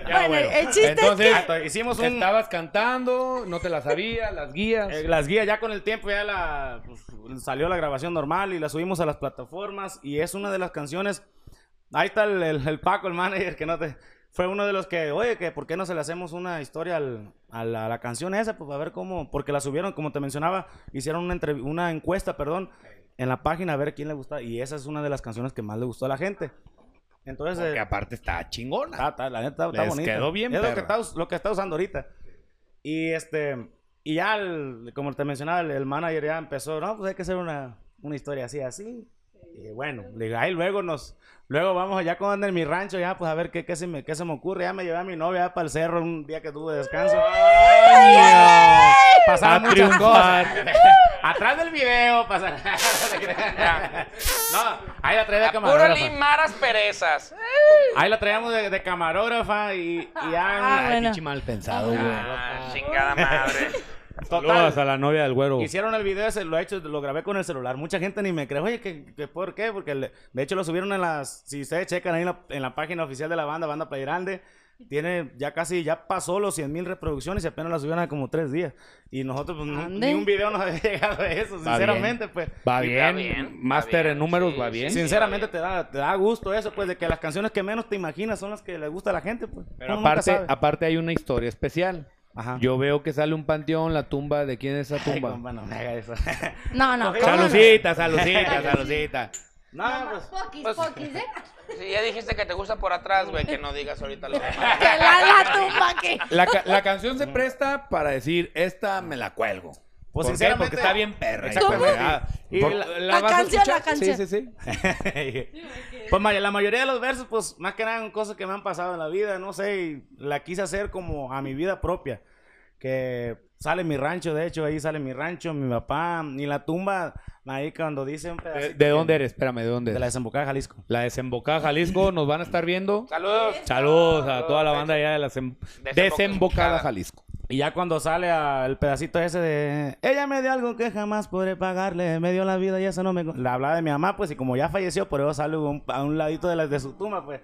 Ya, Bueno, el chiste es Entonces, hicimos un... estabas cantando, no te la sabías, las guías. Eh, las guías ya con el tiempo ya la pues, salió la grabación normal y la subimos a las plataformas y es una de las canciones ahí está el, el- el Paco el manager que no te fue uno de los que oye que por qué no se le hacemos una historia al- a, la, a la canción esa pues a ver cómo porque la subieron como te mencionaba hicieron una entrev- una encuesta perdón en la página a ver quién le gusta y esa es una de las canciones que más le gustó a la gente entonces Porque eh, aparte está chingona. Está, está- la neta está, Les bonita. quedó bien Es lo que, está, lo que está usando ahorita. Y este, y ya, el- como te mencionaba, el, el manager ya empezó, no, pues hay que hacer una, una historia así, así. Y bueno, le digo, ahí luego nos, luego vamos allá con ando en mi rancho, ya, pues a ver qué, qué, se me, qué se me ocurre. Ya me llevé a mi novia para el cerro un día que tuve descanso. Pasaron A muchas triunfar. cosas. Atrás del video pasaron. no, ahí la traía de A puro camarógrafa. limar asperezas. Ahí la traíamos de, de camarógrafa y, y ya. Ah, Ay, bueno. pinche mal pensado, güey. Ah, chingada madre. Saludos a la novia del güero. Hicieron el video ese, lo he hecho, lo grabé con el celular. Mucha gente ni me cree, oye, ¿qué, qué, por qué? Porque le- de hecho lo subieron en las, si ustedes checan ahí en la, en la página oficial de la banda, Banda Play Grande, tiene ya casi, ya pasó los 100 mil reproducciones y apenas la subieron hace como tres días. Y nosotros, pues, no- ni un video nos había llegado a eso, Va sinceramente, pues. Va bien. va bien, Máster va bien, en números sí, va bien. sí. Sinceramente te da, te da gusto eso, pues, de que las canciones que menos te imaginas son las que le gusta a la gente, pues. Pero Uno aparte, aparte hay una historia especial. Ajá. Yo veo que sale un panteón, la tumba de quién es esa Ay, tumba. compa, no me haga eso. No. Salucita, salucita, salucita. no, pues. Poquis, Pues- poquis, ¿eh? Si ya dijiste que te gusta por atrás, güey, que no digas ahorita lo demás. Que la, la tumba que... La, ca- la canción se presta para decir, esta me la cuelgo. Pues, ¿Por sinceramente- Porque está bien perra. Exactamente. Ah, Y la- La vas a canción, la canción. Sí, sí, sí. pues la mayoría de los versos, pues más que nada cosas que me han pasado en la vida, no sé, y la quise hacer como a mi vida propia. Que sale mi rancho, de hecho, ahí sale mi rancho, mi papá, y la tumba, ahí cuando dice un ¿De, pedacito de que- dónde eres? Espérame, ¿de dónde De la eres? desembocada de Jalisco. La desembocada Jalisco, nos van a estar viendo. Saludos. Saludos a toda la banda allá de la desem- Desembocada. desembocada Jalisco. Y ya cuando sale el pedacito ese de ella me dio algo que jamás podré pagarle, me dio la vida y eso no me la hablaba de mi mamá, pues y como ya falleció, por eso sale un- a un ladito de la de su tumba, pues.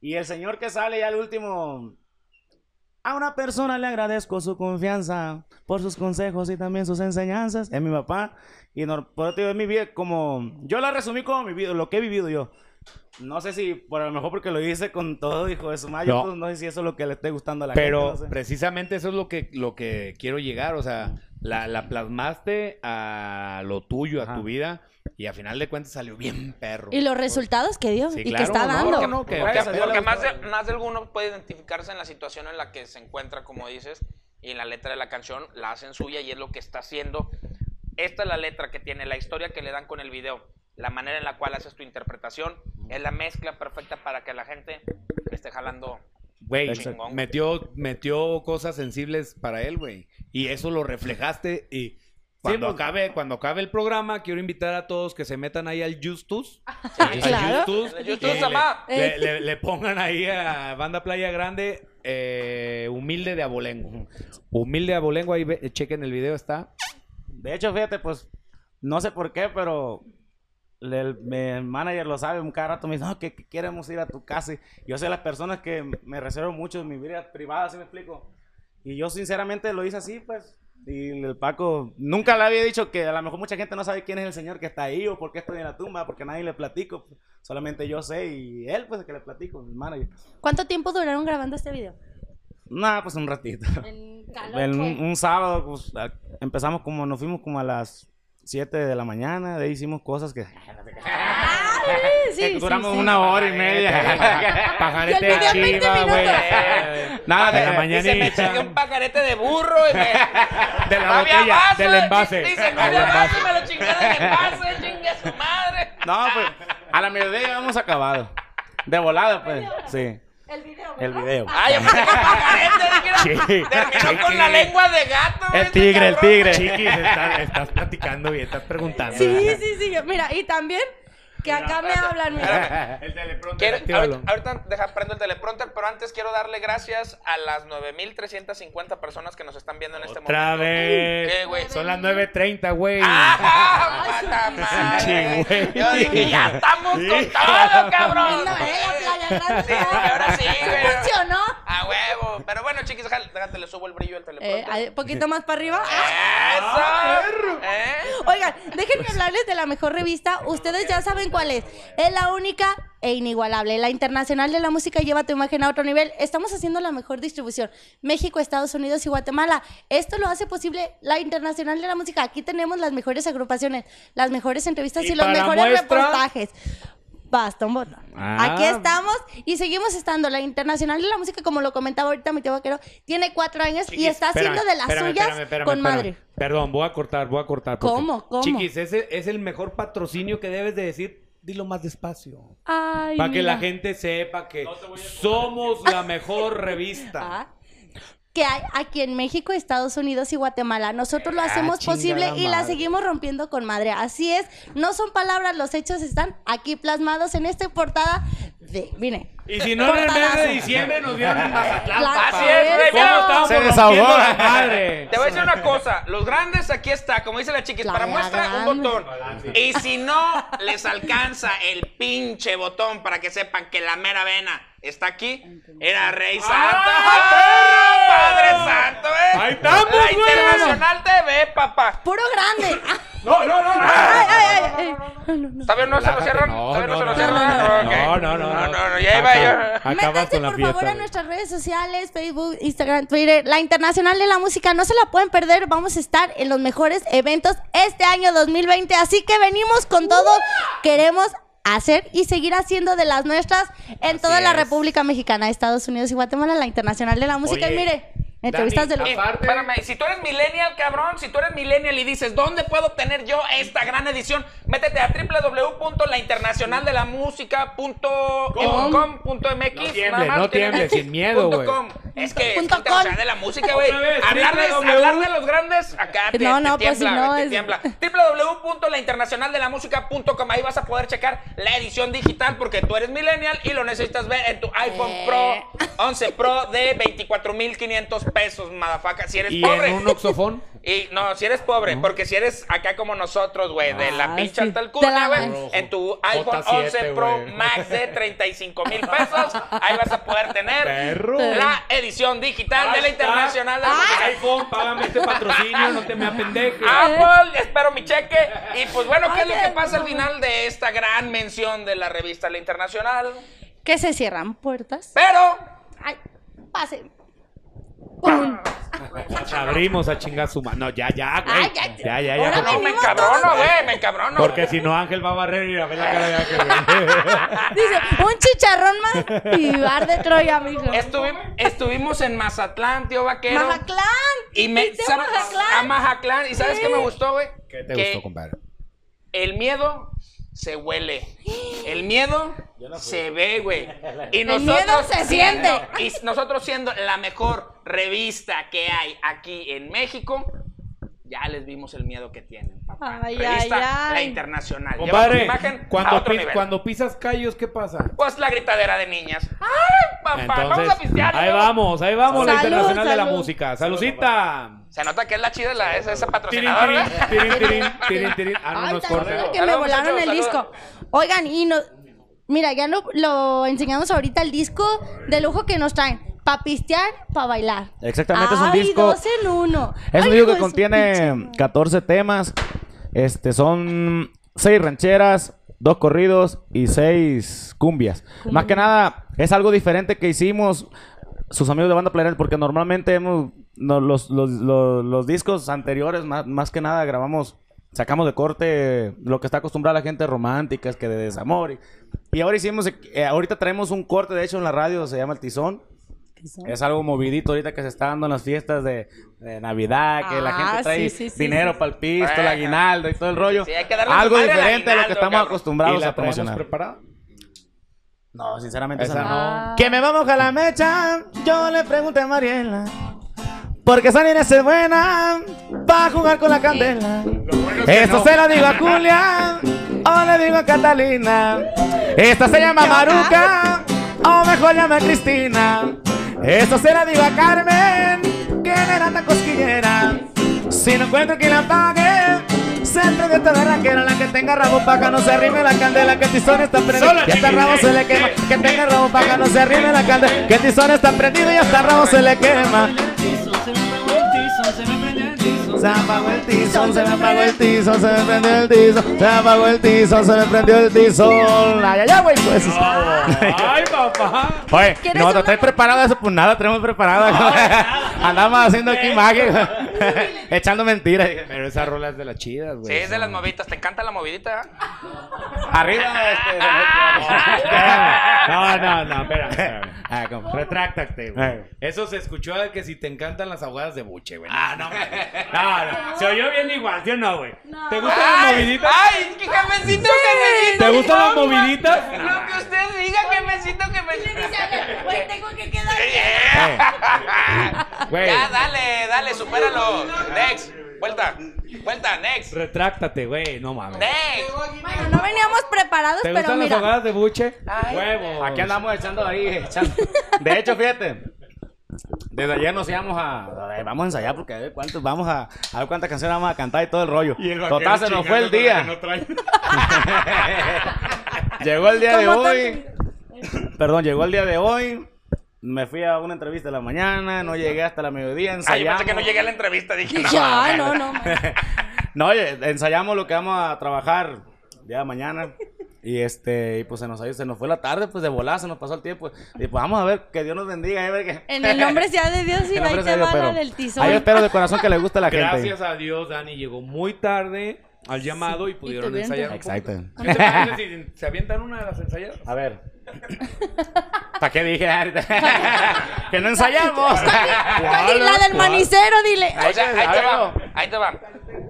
Y el señor que sale ya al último a una persona le agradezco su confianza por sus consejos y también sus enseñanzas, es mi papá y no, por eso es mi vida como yo la resumí como mi vida, lo que he vivido yo. No sé si por a lo mejor porque lo hice con todo, hijo de su madre, No. no. no sé si eso es lo que le esté gustando a la Pero gente. no sé. precisamente eso es lo que, lo que quiero llegar. O sea, la, la plasmaste a lo tuyo, a Ajá. tu vida. Y a final de cuentas salió bien perro. Y los resultados que dio Sí, y que claro, está no, dando. no, que- Porque, porque más, de, más de alguno puede identificarse en la situación en la que se encuentra, como dices, y en la letra de la canción la hacen suya y es lo que está haciendo. Esta es la letra que tiene, la historia que le dan con el video, la manera en la cual haces tu interpretación, es la mezcla perfecta para que la gente esté jalando. Güey, metió, metió cosas sensibles para él, güey. Y eso lo reflejaste. Y cuando, pues. acabe, cuando acabe el programa, quiero invitar a todos que se metan ahí al Justus. Ah, claro. Justus, El Justus, y le-. Le, le- le pongan ahí a Banda Playa Grande eh, Humilde de Abolengo. Humilde de Abolengo, ahí ve- chequen el video, está. De hecho, fíjate, pues, no sé por qué, pero el, mi manager lo sabe, un cada rato me dice, no, que, que queremos ir a tu casa. Y yo sé las personas que me reservo mucho en mi vida privada, ¿sí me explico? Y yo sinceramente lo hice así, pues. Y el Paco nunca le había dicho que a lo mejor mucha gente no sabe quién es el señor que está ahí o por qué estoy en la tumba, porque nadie le platico. Solamente yo sé y él, pues, el que le platico, el manager. ¿Cuánto tiempo duraron grabando este video? Nada, pues un ratito. En calor. En un, sábado pues, empezamos como, nos fuimos como a las 7 de la mañana, de ahí hicimos cosas que... Sí, duramos sí. una hora y media. Pajarete Y el de video en 20 chiva, güey. Nada de la Y se me chingué un pajarete de burro y me... De la botella, vaso, del envase. Dice, no había envase. vaso y me lo chingué del envase, chingue a su madre. No, pues a la mediodía ya hemos acabado. De volada, pues. Sí. El video, El video. Ay, yo pensé que mira. Sí. Terminó con la lengua de gato. El este tigre, el cabrón. tigre. Chiquis, estás, estás platicando bien, estás preguntando. Sí, sí, sí. Mira, y también que acá me hablan, mira. El teleprompter, Quiero- ahorita, ahorita deja, prendo el teleprompter, pero antes quiero darle gracias a las 9.350 personas que nos están viendo en este Otra momento. vez. ¿Qué, güey? Son las 9.30, güey. ¡Ah! Güey. Yo dije, ya estamos con todo, cabrón. No, eh, la playa grande. Sí, ahora sí, güey. Funcionó. A huevo. Pero bueno, chiquis, déjate, le subo el brillo al Eh, teleprompter. ahí, poquito más para arriba. ¡Eso! ¿Eh? Oigan, déjenme hablarles de la mejor revista. Ustedes ya saben cuál es. Es la única e inigualable. La Internacional de la Música lleva tu imagen a otro nivel. Estamos haciendo la mejor distribución. México, Estados Unidos y Guatemala. Esto lo hace posible la Internacional de la Música. Aquí tenemos las mejores agrupaciones, las mejores entrevistas y, ¿Y los mejores muestra? reportajes. Bastón botón. Ah. Aquí estamos y seguimos estando. La Internacional de la Música, como lo comentaba ahorita mi tío vaquero, tiene cuatro años y está haciendo de las espérame, suyas espérame, espérame, con espérame. madre. Perdón, voy a cortar, voy a cortar. porque- ¿Cómo? ¿Cómo? Chiquis, ese es el mejor patrocinio que debes de decir. Dilo más despacio. Ay, Para que la gente sepa que somos la mejor revista. Ah, que hay aquí en México, Estados Unidos y Guatemala. Nosotros lo Ah, hacemos posible y la madre. seguimos rompiendo con madre. Así es, no son palabras, los hechos están aquí plasmados en esta portada de, miren. Y si no, en el mes de diciembre nos vieron en Mazatlán. Así es, güey, ¿Cómo mira. estábamos Se desahogó. la madre? Te voy a decir una cosa, los grandes aquí está, como dice la chiquis, La para muestra un botón. Y si no les alcanza el pinche botón para que sepan que la mera vena está aquí, era Rey Santo. ¡Ah, Padre Santo, eh. Ahí estamos, La. Internacional TV, papá. Puro grande. Ah, No, no, no, no. ay, ay, ay, ay. No, no, no. ¿Todavía no se lo cierran? no, ¿Todavía no, no, se lo no, cierran? no. No, no, no. No, no, ya iba yo. Métanse por favor a nuestras redes sociales, Facebook, Instagram, Twitter, la Internacional de la Música. No se la pueden perder. Vamos a estar en los mejores eventos este año 2020. Así que venimos con todo. Queremos hacer y seguir haciendo de las nuestras en toda la es. República Mexicana, Estados Unidos y Guatemala, la Internacional de la Música. Oye, y mire, entrevistas Dani, de Y, lo... Aparte- espérame, si tú eres millennial, cabrón, si tú eres millennial y dices, ¿dónde puedo obtener yo esta gran edición? Métete a www.lainternacionaldelamusica.com.mx. No tiemble, no tiemble, sin miedo, güey. Es que es Punto internacional com. de la música, güey. Www. hablar de los grandes, acá te, No, te no, pues, tiembla, si no te es- tiembla. www.lainternacionaldelamusica.com Ahí vas a poder checar la edición digital porque tú eres millennial y lo necesitas ver en tu iPhone Eh. Pro 11 Pro de 24,500 pesos, madafaca. Si eres Y pobre. en un oxofón. Y no, si eres pobre, porque si eres acá como nosotros, güey, de la Ah, pinche sí. la güey, en tu iPhone J7, 11 Pro. Max de 35 mil pesos, ahí vas a poder tener Perro. la edición digital de la Internacional de la Música. iPhone, págame este patrocinio, no te me apendejes. Apple, espero mi cheque. Y pues bueno, ¿qué es lo que pasa al final de esta gran mención de la revista La Internacional? Que se cierran puertas. Pero Ay, pase. ¡Pum! Abrimos a chingar su mano. No, ya, ya, güey. Ay, ya. Ya, ya, Ahora ya. no, me encabrono, güey, me encabrono. Porque si no, Ángel va a barrer y a ver la cara de Ángel. güey. Dice, un chicharrón más y bar de Troya, mijo. Estuvi- estuvimos en Mazatlán, tío vaquero. Mazatlán. Y me ¿Viste ¿sabes? Mazatlán? a Mazatlán. ¿Y sabes qué me gustó, güey? ¿Qué te Que gustó, compadre? El miedo se huele. El miedo se ve, güey. Y El miedo se siente. Y nosotros siendo la mejor revista que hay aquí en México, ya les vimos el miedo que tienen, papá. Ay, revista ay, La. Internacional. Compadre, imagen a cuando, otro pi- nivel. cuando pisas callos, ¿qué pasa? Pues la gritadera de niñas. ¡Ay, papá! vamos a pistear. ahí vamos, ahí vamos, la Salud, Internacional de la. Música. ¡Saludcita! Se nota que es la chida la, esa, esa Tirín, patrocinadora. tirín, tirín, tirín, tirín, tirín. Ah, no, Ay, que Salud, me volaron muchachos, el disco. Oigan, y no. Mira, ya lo, lo enseñamos ahorita el disco de lujo que nos traen. Pa' pistear, pa' bailar. Exactamente, es un Ay, disco- dos en uno. Es un Ay, disco hijo que de su contiene pinche- 14 temas. Este, son 6 rancheras, 2 corridos y 6 cumbias. Más que nada, es algo diferente que hicimos sus amigos de Banda Planet porque normalmente hemos no, los, los, los, los discos anteriores, más, más que nada, grabamos, sacamos de corte lo que está acostumbrada la gente romántica, es que de desamor. Y, y ahora hicimos, eh, ahorita traemos un corte, de hecho, en la radio, se llama El Tizón. Es algo movidito ahorita que se está dando en las fiestas de, de Navidad, que la Ah, gente trae sí, sí, dinero sí. para el pisto, el aguinaldo y todo el rollo. Sí, hay que darle su algo diferente a lo que estamos cabrón. ¿Y acostumbrados la a promocionar. preparada? No, sinceramente Esa esa no. no. Ah. Que me vamos a la mecha, yo le pregunté a Mariela. Porque esa niña es buena para jugar con la candela. Esto se lo digo a Julia o le digo a Catalina. Esta se llama Maruca o mejor llama a Cristina. Esto se lo digo a Carmen que era tan cosquillera. Si no encuentro quien la pague, se prende esta barraquera. La que tenga rabo paja no se arrime la candela. Que el tizón está prendido y hasta rabo se le quema. Que tenga rabo paja no se arrime la candela. Que el tizón está prendido y hasta rabo se le quema. Se apagó el tizón, se me apagó el tizón, se me prendió el tizón, se me apagó el tizón, se me prendió el tizón. Ay, ay, ay, güey, pues. Ay, papá. Oye, ¿Quieres nosotros estáis preparados eso, pues nada, tenemos preparado. Andamos haciendo aquí magia, echando mentiras. Pero esa rola es de las chidas, Sí, güey. es de las moviditas. ¿Te encanta la movidita? Arriba, este. No, no, no, espera, espera. Ah, güey. Eh. Eso se escuchó de que si te encantan las ahogadas de buche, güey. Ah, no, no, no. Se oyó bien igual, ¿sí o no, güey? ¿Te gustan las moviditas? ¡Ay! ¡Qué jefecito, jefecito! ¿Te gustan las moviditas? Lo que usted diga, jefecito, jefecito. Güey, tengo que quedar Güey. Ya, dale, dale, supéralo. Next. Vuelta. Vuelta, next. Retráctate, güey. No mames. Next. Bueno, no veníamos preparados, ¿Te pero gustan las mira. ahogadas de buche? Ay. Huevo. Aquí andamos echando ahí, echando. De hecho, fíjate. Desde ayer nos íbamos a. a ver, Vamos a ensayar porque a ver cuántos vamos a. A ver cuántas canciones vamos a cantar y todo el rollo. Total, se nos fue el día. Llegó el día de hoy. Perdón, llegó el día de hoy. Me fui a una entrevista de la mañana, no llegué hasta la mediodía, yo ensayamos. pensé que no llegué a la entrevista. Dije, no. Ya, no, no. No, oye, ensayamos lo que vamos a trabajar día de mañana. Y este, y pues se nos, se nos fue la tarde, pues de volar, se nos pasó el tiempo. Y pues vamos a ver, que Dios nos bendiga. a ver que- En el nombre sea de Dios y En ahí te de Dios, va pero- la del tizón. Ahí espero de corazón que le guste a la gente. Gracias a Dios, Dani llegó muy tarde al llamado y pudieron ensayar. Exacto. poquito. ¿Qué te parece si se avientan una de las ensayadas? A ver. ¿Para qué dije ahorita? que no ensayamos. Ay, la del manicero, dile. Ahí te va, ahí te va.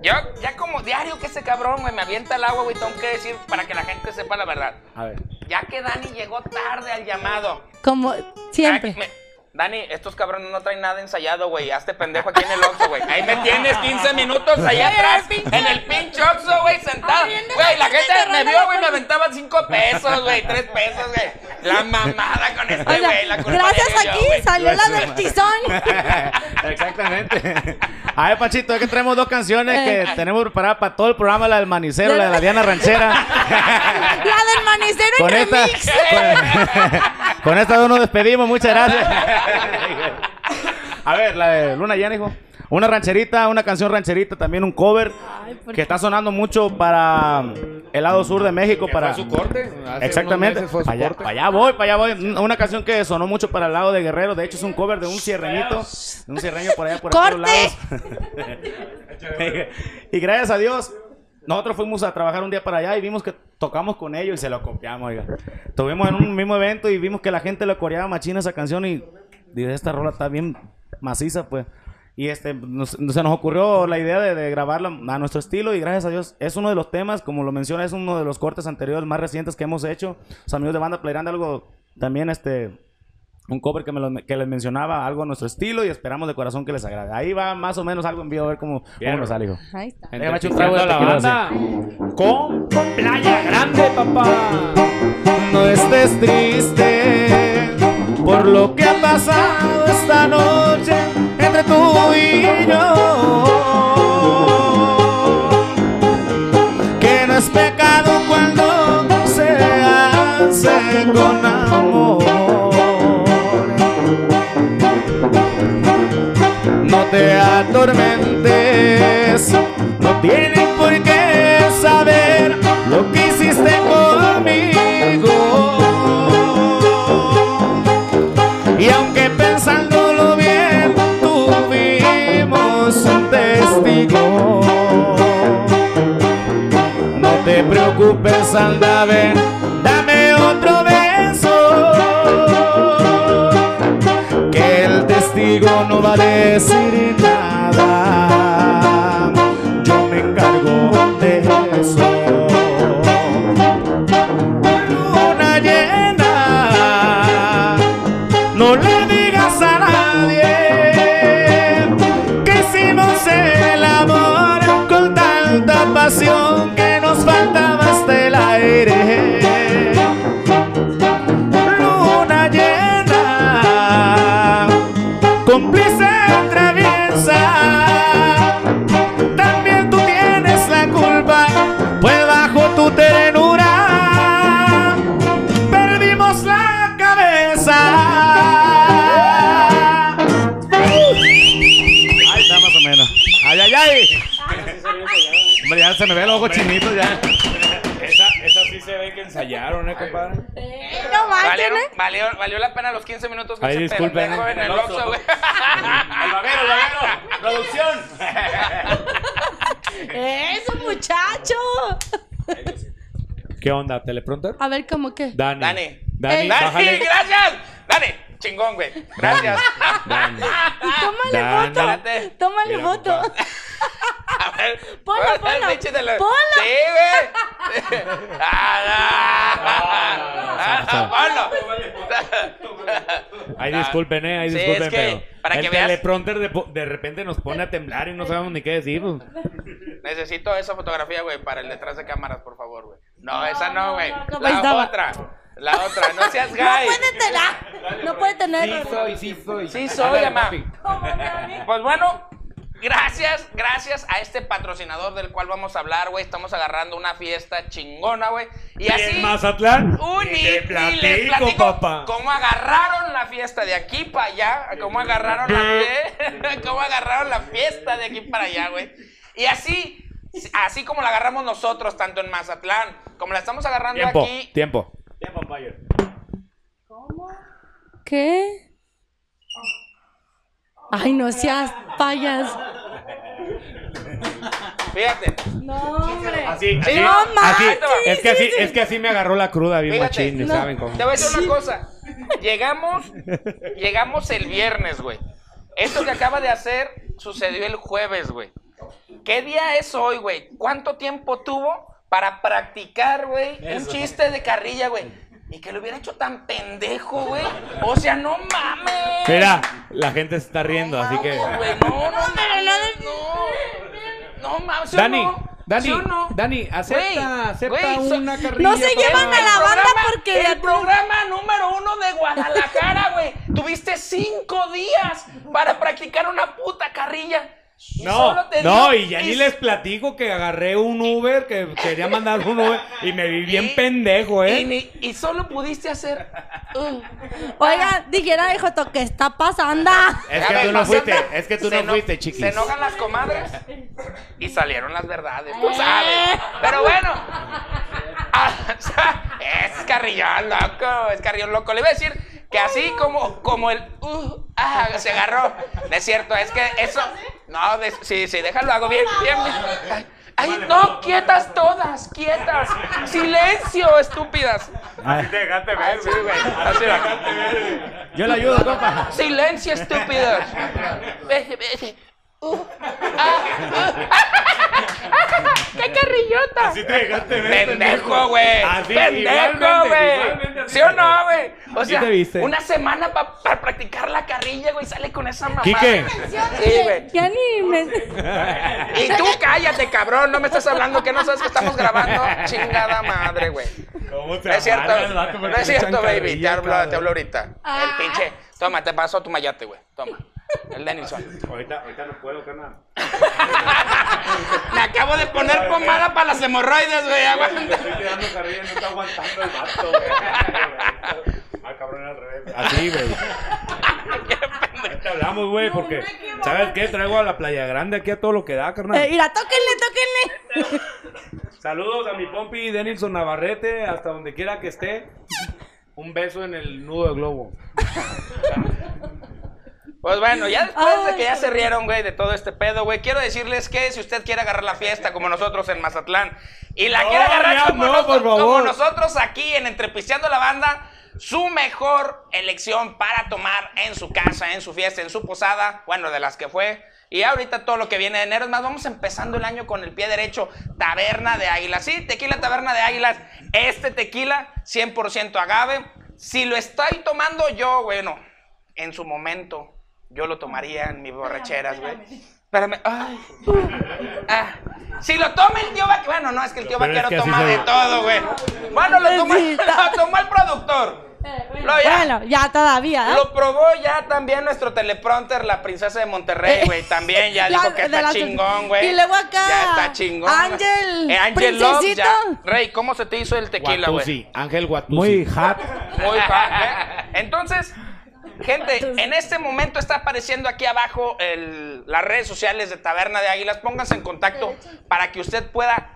Yo, ya como diario que ese cabrón, me avienta el agua, güey, tengo que decir para que la gente sepa la verdad. A ver. Ya que Dani llegó tarde al llamado. Como siempre. Ay, me- Dani, estos cabrones no traen nada ensayado, güey. Hazte pendejo aquí en el Oxxo, güey. Ahí me tienes 15 minutos allá atrás. En el pinche Oxxo, güey, sentado. Güey, la gente me vio, güey, me puerta. aventaba 5 pesos, güey, 3 pesos, güey. La mamada con este, O sea, güey. Gracias de yo, aquí güey. salió la del tizón. Exactamente. A ver, Pachito, es que traemos dos canciones Eh. que tenemos preparadas para todo el programa, la del manicero, la de la Diana Ranchera. La del manicero en esta, remix. con, con esta dos nos despedimos, muchas gracias. A ver, la de Luna Llena, hijo. Una rancherita, una canción rancherita, también un cover ¿por que está sonando mucho para el lado sur de México. Que para fue su corte. Hace Exactamente. fue su allá, corte. para allá voy, para allá voy. Una canción que sonó mucho para el lado de Guerrero. De hecho, es un cover de un cierreñito. De un cierreño por allá, por ¡Corte! lados. y gracias a Dios, nosotros fuimos a trabajar un día para allá y vimos que tocamos con ellos y se lo copiamos, oiga. Estuvimos en un mismo evento y vimos que la gente le coreaba machina esa canción y esta rola está bien maciza, pues. Y este, se nos ocurrió la idea de, grabarla a nuestro estilo y gracias a Dios es uno de los temas, como lo menciona, es uno de los cortes anteriores más recientes que hemos hecho. Los amigos de banda Playerando algo también, este, un cover que, me lo- que les mencionaba, algo a nuestro estilo y esperamos de corazón que les agrade. Ahí va más o menos algo en vivo a ver cómo, cómo nos sale, hijo. Ahí está. Un trago de la banda con Playa Grande, papá. No estés triste por lo que ha pasado esta noche entre tú y yo. Que no es pecado cuando se hace con amor. Te atormentes, no tienen por qué saber lo que hiciste conmigo. Y aunque pensándolo bien, tuvimos un testigo. No te preocupes, anda, ven, va ensayaron, ¿eh, compadre? No manches, Valieron- ¿eh? valió, valió la pena los 15 minutos que Ay, se disculpen, pendejo ¿eh? en el Oxxo, güey. El babero, el babero. Producción. ¡Eso, muchacho! ¿Qué onda, teleprompter? A ver, ¿cómo qué? Dani. Dani. Dani, Ey. Dani, gracias. Dani, chingón, güey. Gracias. Dani. Y tómale Dani. foto. Tómale Mira, foto. A ver. Ponlo, pon el ponlo. Ponlo. Sí, güey. Ah, no. Ponlo. Ay, disculpen, eh, ay, Sí, disculpen, es que pero para el que veas- teleprompter de, po- de repente nos pone a temblar y no sabemos ni qué decir. pues. Necesito esa fotografía, güey, para el detrás de cámaras, por favor, güey. No, esa no, güey. no, no, La estaba. otra. La otra. No seas No gay. puede tener. No puede tener. sí soy. Sí soy, ama. Pues bueno, gracias, gracias a este patrocinador del cual vamos a hablar, güey. Estamos agarrando una fiesta chingona, güey. Y ¿Y así. en Mazatlán? Te ni les platico, papá. cómo agarraron la fiesta de aquí para allá, cómo agarraron la fie- cómo agarraron la fiesta de aquí para allá, güey. Y así, así como la agarramos nosotros, tanto en Mazatlán, como la estamos agarrando Tiempo, aquí. tiempo. Tiempo, Empire. ¿Qué? Ay, no seas payas. Fíjate, No, hombre. Así, Sí, así, no así, es que sí, así, sí. es que así me agarró la cruda bien Fíjate, machín, no. ¿saben cómo? te voy a decir una cosa. Llegamos, llegamos el viernes, güey. Esto que acaba de hacer sucedió el jueves, güey. ¿Qué día es hoy, güey? ¿Cuánto tiempo tuvo para practicar, güey, un chiste de carrilla, güey? Y que lo hubiera hecho tan pendejo, güey. O sea, no mames. Mira, la gente se está riendo, así que... No, no, pero no no. No mames, ¿sí o Dani, no? Dani, ¿Sí o no? Dani, acepta, acepta so- una carrilla. No se llevan a la banda porque El programa número uno de Guadalajara, güey. Tuviste cinco días para practicar una puta carrilla. No, no, y ya ni les platico que agarré un Uber, que quería mandar un Uber, y me vi bien y- pendejo, Y, ¿eh? ni- y solo pudiste hacer. uh, Oiga, dijera, hijo, ¿qué está pasando? Es que ver, tú no pasando- fuiste, es que tú se no fuiste, chiquis. Se enojan las comadres y salieron las verdades, tú sabes. Pero bueno. Ah, es carrillón loco, es carrillón loco. Le iba a decir que así como, como el uh, ah, se agarró. No es cierto, es que eso. No, de- sí, sí, déjalo, hago bien, bien. bien. Ay, no, quietas todas, quietas. Silencio, estúpidas. Así te dejaste ver, Sí, güey, así va. Yo le ayudo, compa. Silencio, estúpidos. ¡Qué carrillota! Así te dejaste ver, Pendejo, güey. Así, Pendejo, güey. ¿Sí o te no, güey? O sea, te viste. una semana para practicar la carrilla, güey. Sale con esa mamada. Quique. Sí, güey. Ya ni me... Y tú cállate, cabrón. No me estás hablando que no sabes que estamos grabando. Chingada madre, güey. ¿Cómo No es cierto, el no es cierto, baby. Te carrilla, hablo, cabrón? te hablo ahorita. El Ah. pinche. Toma, te paso tu mayate, güey. Toma. El Denison. Ahorita, ahorita no puedo, carnal. Me acabo de poner pomada para las hemorroides, güey. Aguanta. Estoy tirando carrilla, no está aguantando el vato, güey. Ah, cabrón, al revés. Así, güey. Ahorita hablamos, güey, porque, ¿sabes qué? Traigo a la Playa Grande aquí a todo lo que da, carnal. Eh, mira, tóquenle, tóquenle. Saludos a mi pompi Denilson Navarrete, hasta donde quiera que esté. Un beso en el nudo de globo. Pues bueno, ya después de que ya se rieron, güey, de todo este pedo, güey, quiero decirles que si usted quiere agarrar la fiesta como nosotros en Mazatlán y la No, quiere agarrar ya como, no, noso- por favor. como nosotros aquí en Entrepisteando la Banda, su mejor elección para tomar en su casa, en su fiesta, en su posada, bueno, de las que fue. Y ahorita todo lo que viene de enero, es más, vamos empezando el año con el pie derecho, Taberna de Águilas. Sí, tequila Taberna de Águilas. Este tequila, 100% agave. Si lo estoy tomando yo, bueno, en su momento, yo lo tomaría en mis borracheras, güey. Espérame, ay. Ah. Si lo toma el tío vaquero, bueno, no, es que el tío Pero es vaquero que toma de todo, güey. Bueno, lo tomó, Sí, está- lo tomó el productor. Lo, ya- Bueno, ya todavía, ¿eh? lo probó ya también nuestro teleprompter, la princesa de Monterrey, güey. También ya La- dijo que está chingón, güey. y luego acá, Ya está chingón. Ángel, Eh, Ángel Love, ya. Rey, ¿cómo se te hizo el tequila, güey? Guatusi, Ángel Guatusi. Muy hot. Muy fan, ¿eh? Entonces, Gente, en este momento está apareciendo aquí abajo el- las redes sociales de Taberna de Águilas. Pónganse en contacto para que usted pueda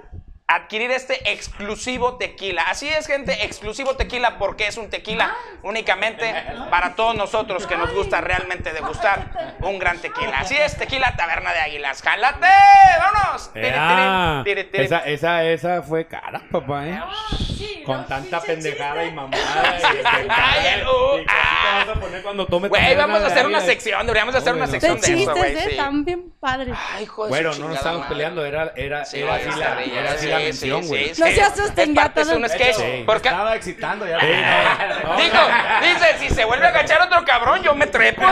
adquirir este exclusivo tequila. Así es, gente, exclusivo tequila porque es un tequila únicamente para todos nosotros que nos gusta realmente degustar un gran tequila. Así es, tequila Taberna de Águilas. ¡Jálate! ¡Vámonos! Tiri, Ah, tiri, tiri, tiri. esa, esa, esa fue cara, papá, ¿eh? Con tanta pendejada y mamada. y- Ay, el- uh, ¿Y qué te vas a poner cuando tomes Güey, vamos a hacer una sección, deberíamos hacer una sección De eso, chistes, güey. sí. Están bien padres. Ay, hijo de Bueno, no nos madre. peleando, era, era, Sí, era así la, era así mención, güey. No se asusten, parte, es todo- un sketch. Porque Estaba excitando ya. dijo, dice, si se vuelve a agachar otro cabrón, yo me trepo.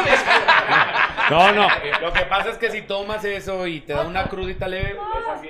No, no, lo que pasa es que si tomas eso y te da una crudita leve, es así.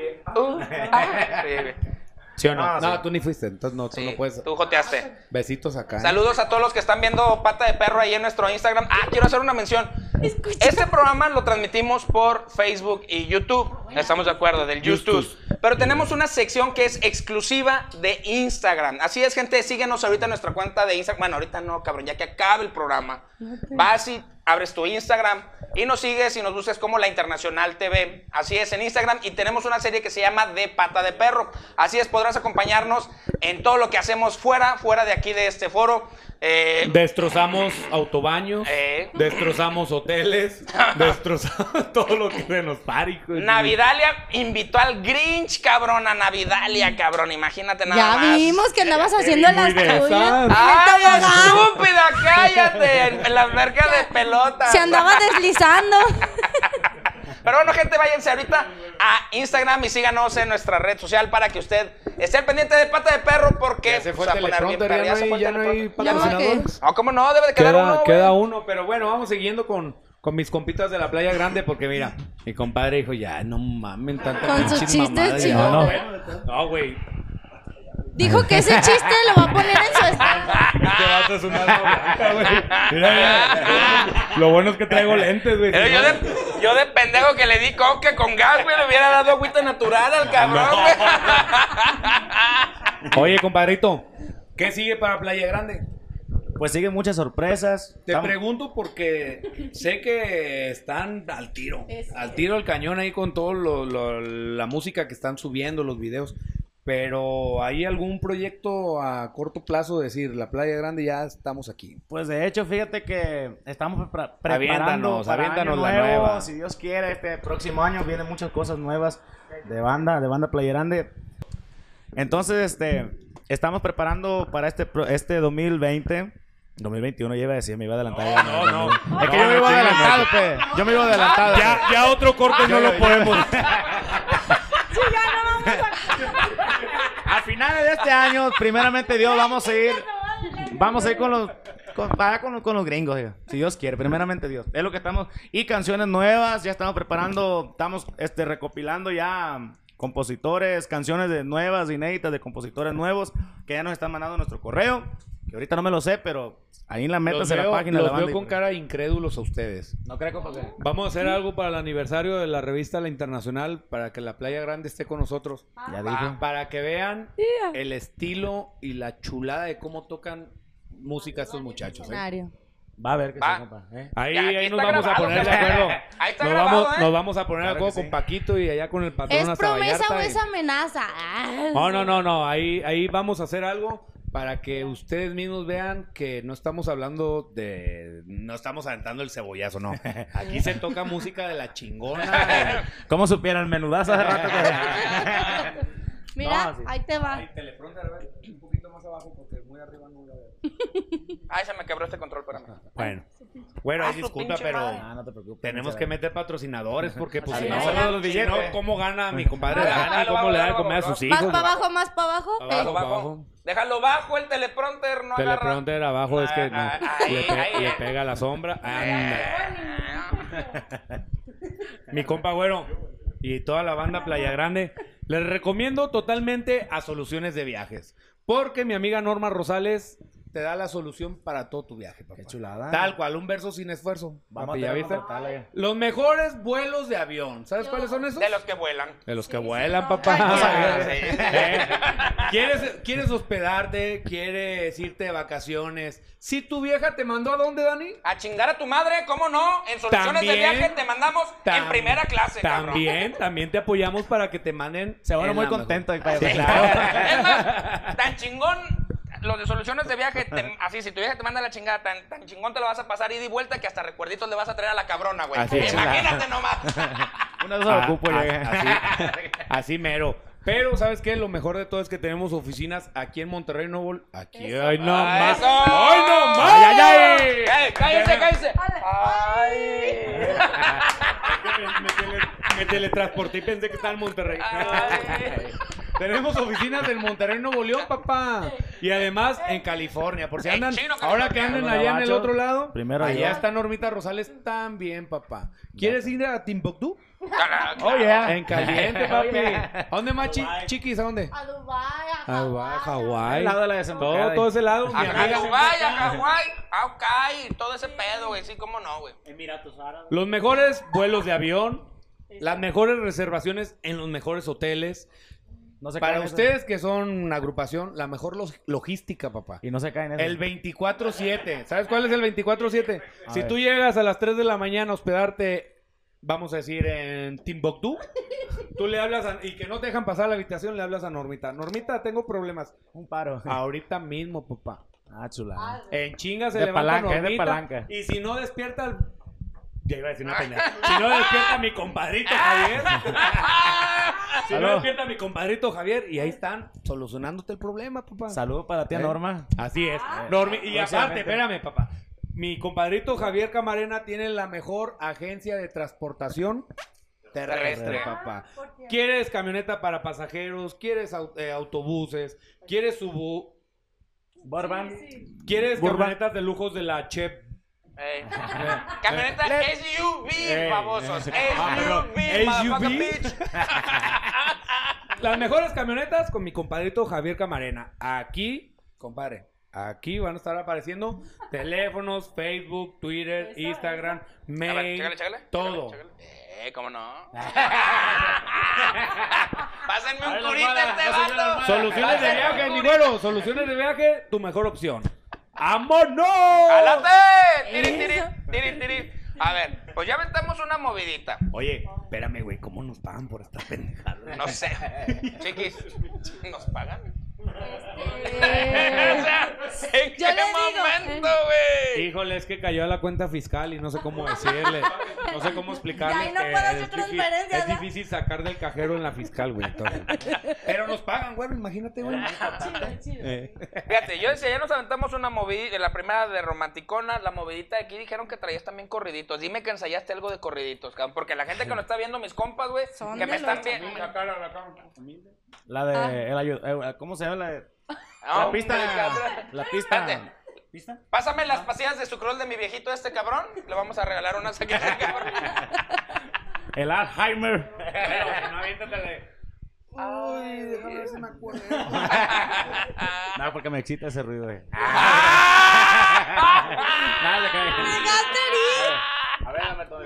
Ah, sí, güey. ¿Sí o no? Ah, no, sí. tú ni fuiste, entonces no, tú Sí, no puedes. tú joteaste. Besitos acá. ¿eh? Saludos a todos los que están viendo Pata de Perro ahí en nuestro Instagram. Ah, quiero hacer una mención. Este programa lo transmitimos por Facebook y YouTube. Estamos de acuerdo, del YouTube. Pero tenemos una sección que es exclusiva de Instagram. Así es, gente, síguenos ahorita en nuestra cuenta de Instagram. Bueno, ahorita no, cabrón, ya que acabe el programa. Vas y abres tu Instagram y nos sigues y nos buscas como La Internacional TV. Así es, en Instagram. Y tenemos una serie que se llama De Pata de Perro. Así es, podrás acompañarnos en todo lo que hacemos fuera, fuera de aquí de este foro. Eh, Destrozamos autobaños, Eh. destrozamos hoteles, destrozamos todo lo que se nos pare. Navidalia invitó al Grinch, cabrón, a Navidalia, cabrón. Imagínate nada Ya más. vimos que andabas haciendo las tuyas. ¡Ay, tobogán. estúpida! ¡Cállate! En, en la alberca de pelota. Se andaba deslizando. Pero bueno, gente, váyanse ahorita a Instagram y síganos en nuestra red social para que usted esté al pendiente de Pata de Perro porque Ya se fue pues, el poner bien perro. ya no hay, ya no hay no, patrocinadores. No, ¿cómo no? Debe de quedar Queda, uno, güey. queda uno, pero bueno, vamos siguiendo con, con mis compitas de la Playa Grande porque mira, mi compadre dijo, ya, no mamen tanta Con sus chistes chingones. No, güey. no, güey. Dijo que ese chiste lo va a poner en su espalda. Vato es una güey. Mira, mira. Lo bueno es que traigo lentes, güey. Pero yo de, yo de pendejo que le di coque con gas, güey, le hubiera dado agüita natural al cabrón, güey. Oye, compadrito, ¿qué sigue para Playa Grande? Pues siguen muchas sorpresas. Te Estamos- pregunto porque sé que están al tiro, al tiro del cañón ahí con toda la música que están subiendo, los videos. Pero ¿hay algún proyecto a corto plazo? Decir, la Playa Grande ya estamos aquí. Pues de hecho, fíjate que estamos prepara- preparando Aviéntanos, para aviéntanos año la nueva. Si Dios quiere, este próximo año vienen muchas cosas nuevas de banda, de banda Playa Grande. Entonces, este, estamos preparando para este pro- este 2020. 2021 ya iba a decir, me iba a adelantar. ya, no, no. Es que No, yo me iba no, adelantado, pe. Yo me iba adelantado. Ya, ya otro corte no lo podemos. A finales de este año, primeramente Dios, vamos a ir, vamos a ir con los, con, para con, con los gringos, si Dios quiere, primeramente Dios. Es lo que estamos, y canciones nuevas, ya estamos preparando, estamos este, recopilando ya compositores, canciones de nuevas, inéditas de compositores nuevos, que ya nos están mandando nuestro correo, que ahorita no me lo sé, pero ahí en la meta Los en la página de los la veo y- con cara incrédulos a ustedes. No creo, que- Vamos a hacer algo para el aniversario de la revista La Internacional para que la Playa Grande esté con nosotros. Ya dije. Para que vean el estilo y la chulada de cómo tocan música estos muchachos. ¿eh? Va a ver que sí, compa. ¿eh? Ahí, Ya, ahí nos está vamos a poner de acuerdo. Ahí está nos, grabado, vamos, ¿eh? nos vamos a poner de Claro acuerdo con sí. Paquito y allá con el patrón ¿Es hasta promesa Vallarta o y- es amenaza? Ah, No, no, no, no. Ahí, ahí vamos a hacer algo para que ustedes mismos vean que no estamos hablando de. No estamos aventando el cebollazo, no. Aquí se toca música de la chingona. ¿Cómo supieran el menudazo hace rato? que- Mira, No, sí. ahí te va. teleprompter, a ver, un poquito más abajo porque muy arriba no lo veo. Ay, se me quebró este control, espérame. Bueno, bueno, ahí Ah, disculpa, pero. Ah, no te preocupes. tenemos que meter patrocinadores porque pues si no, vienen los si billetes. no, ¿cómo gana mi compadre Ah, Dani? ¿Cómo bajo, le da de comer a sus Más hijos? para abajo, más para abajo. Abajo, Ey. Déjalo bajo. abajo. Déjalo bajo el teleprompter, no agarra. Teleprompter abajo es que no, Ah, ah, le, ahí, pe- ahí. le pega la sombra. Anda. Mi compa güero y toda la banda Playa Grande, les recomiendo totalmente a Soluciones de Viajes. Porque mi amiga Norma Rosales te da la solución para todo tu viaje, papá. Qué chulada. Tal cual, un verso sin esfuerzo. Vamos Papi, a ¿ya viste? Los mejores vuelos de avión. ¿Sabes cuáles son esos? De los que vuelan. De los que Sí, vuelan, papá. Sí. ¿Eh? ¿Quieres, ¿Quieres hospedarte? ¿Quieres irte de vacaciones? Si tu vieja te mandó a dónde, Dani? A chingar a tu madre, ¿cómo no? En soluciones de También. viaje te mandamos en primera clase, cabrón. También, también te apoyamos para que te manden. Se van muy contentos. claro. Es más, tan chingón, los de soluciones de viaje, te- así, si tu viaje te manda la chingada, tan, tan chingón te lo vas a pasar ida y vuelta que hasta recuerditos le vas a traer a la cabrona, güey. Así es. Imagínate nomás. Una esas Ah, ocupo ah, ya. así, así mero. Pero, ¿sabes qué? Lo mejor de todo es que tenemos oficinas aquí en Monterrey, Nuevo. Aquí hay no más. ¡Eso! ¡Ay, no más! ¡Ay, ay, ay! ¡Ey, cállense, cállense! ¡Ay! Me teletransporté y pensé que estaba en Monterrey. Ay. Tenemos oficinas en Monterrey, Nuevo León, papá. Y además en California. Por si andan, chino, ahora que anden allá en el otro lado, primero allá yo. está Normita Rosales también, papá. ¿Quieres ir a Timbuktu? Oh, yeah. En caliente, papi. ¿A dónde más, chi- chiquis? ¿A dónde? A Dubái, a A Dubái, Hawái. Al lado de la desembocada. Todo, todo ese lado. mi A amiga. Dubái, a Hawái, a Ok, todo ese pedo, güey. Sí, cómo no, güey. Los mejores vuelos de avión, las mejores reservaciones en los mejores hoteles. No se Para eso. ustedes que son una agrupación, la mejor log- logística, papá. Y no se caen eso. El 24-7. ¿Sabes cuál es el 24-7? A Si ver. tú llegas a las 3 de la mañana a hospedarte, vamos a decir, en Timbuktu, tú le hablas a- y que no te dejan pasar a la habitación, le hablas a Normita. Normita, tengo problemas. Un paro. Ahorita mismo, papá. Ah, chula. En chinga se De levanta palanca, es de Normita, palanca. Y si no despierta. Ya iba a decir una pendeja. Si no despierta mi compadrito Javier. si no despierta mi compadrito Javier. Y ahí están solucionándote el problema, papá. Saludos para ti, ¿Eh? Norma. Así es. Normi- y aparte, espérame, papá. Mi compadrito Javier Camarena tiene la mejor agencia de transportación terrestre, papá. ¿Quieres camioneta para pasajeros? ¿Quieres eh, autobuses? ¿Quieres subu? Borban. ¿Quieres camionetas de lujos de la Chep? Ey. Camioneta SUV, Ey. famosos. Ah. SUV, motherfucker SUV. bitch. Las mejores camionetas con mi compadrito Javier Camarena. Aquí, compadre, aquí van a estar apareciendo teléfonos, Facebook, Twitter, Instagram, A ver, mail, chécale, chécale. todo. chécale, chécale. Eh, ¿cómo no? Pásenme un curita este vato. Soluciones de viaje, mi güero. Soluciones de viaje, tu mejor opción. ¡Vámonos! ¡Jálate! Tiri, tiri. A ver, pues ya aventamos una movidita. Oye, espérame, güey, ¿cómo nos pagan por esta pendejada? No sé. Chiquis, ¿nos pagan? Este, ¿en Yo qué momento, güey? Híjole, es que cayó a la cuenta fiscal y no sé cómo decirle. No sé cómo explicarle. Y ahí no que puedo hacer es difícil- transferencia, Es ¿verdad? difícil sacar del cajero en la fiscal, güey. Pero nos pagan, güey, imagínate, güey. chido, chido. Eh. Fíjate, yo decía, ya nos aventamos una movida, la primera de Romanticona, la movidita de aquí dijeron que traías también corriditos. Dime que ensayaste algo de corriditos, cabrón, porque la gente que nos está viendo, mis compas, güey, Son que me de están viendo. La cara, la cara. La de. Ah. el ayu- eh, ¿Cómo se llama la de.? No, La pista. hombre. La pista. Espérate. ¿Pista? Pásame las pastillas de sucrol de mi viejito este cabrón. Le vamos a regalar unas aquí. El Alzheimer. no, aviéntatele. Ay, déjame ver si me acuerdo. no, porque me excita ese ruido, güey. ¡Ah! Nada, le. A ver, dame todo.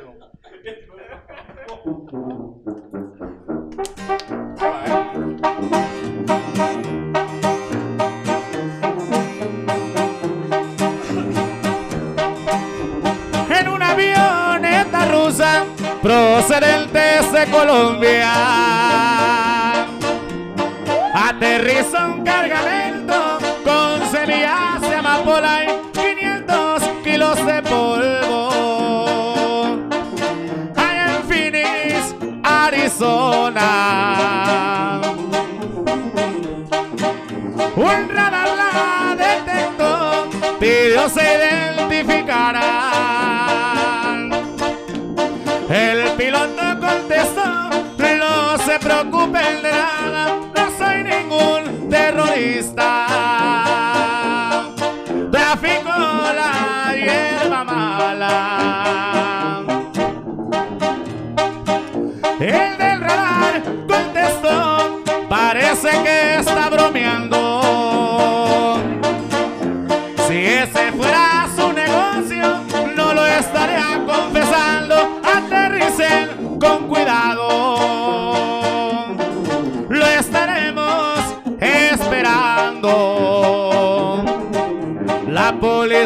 En una avioneta rusa procedentes de Colombia. Aterriza un cargamento con semillas de amapola y 500 kilos de polvo. Allá en Phoenix, Arizona. Un radar la detectó, pidió se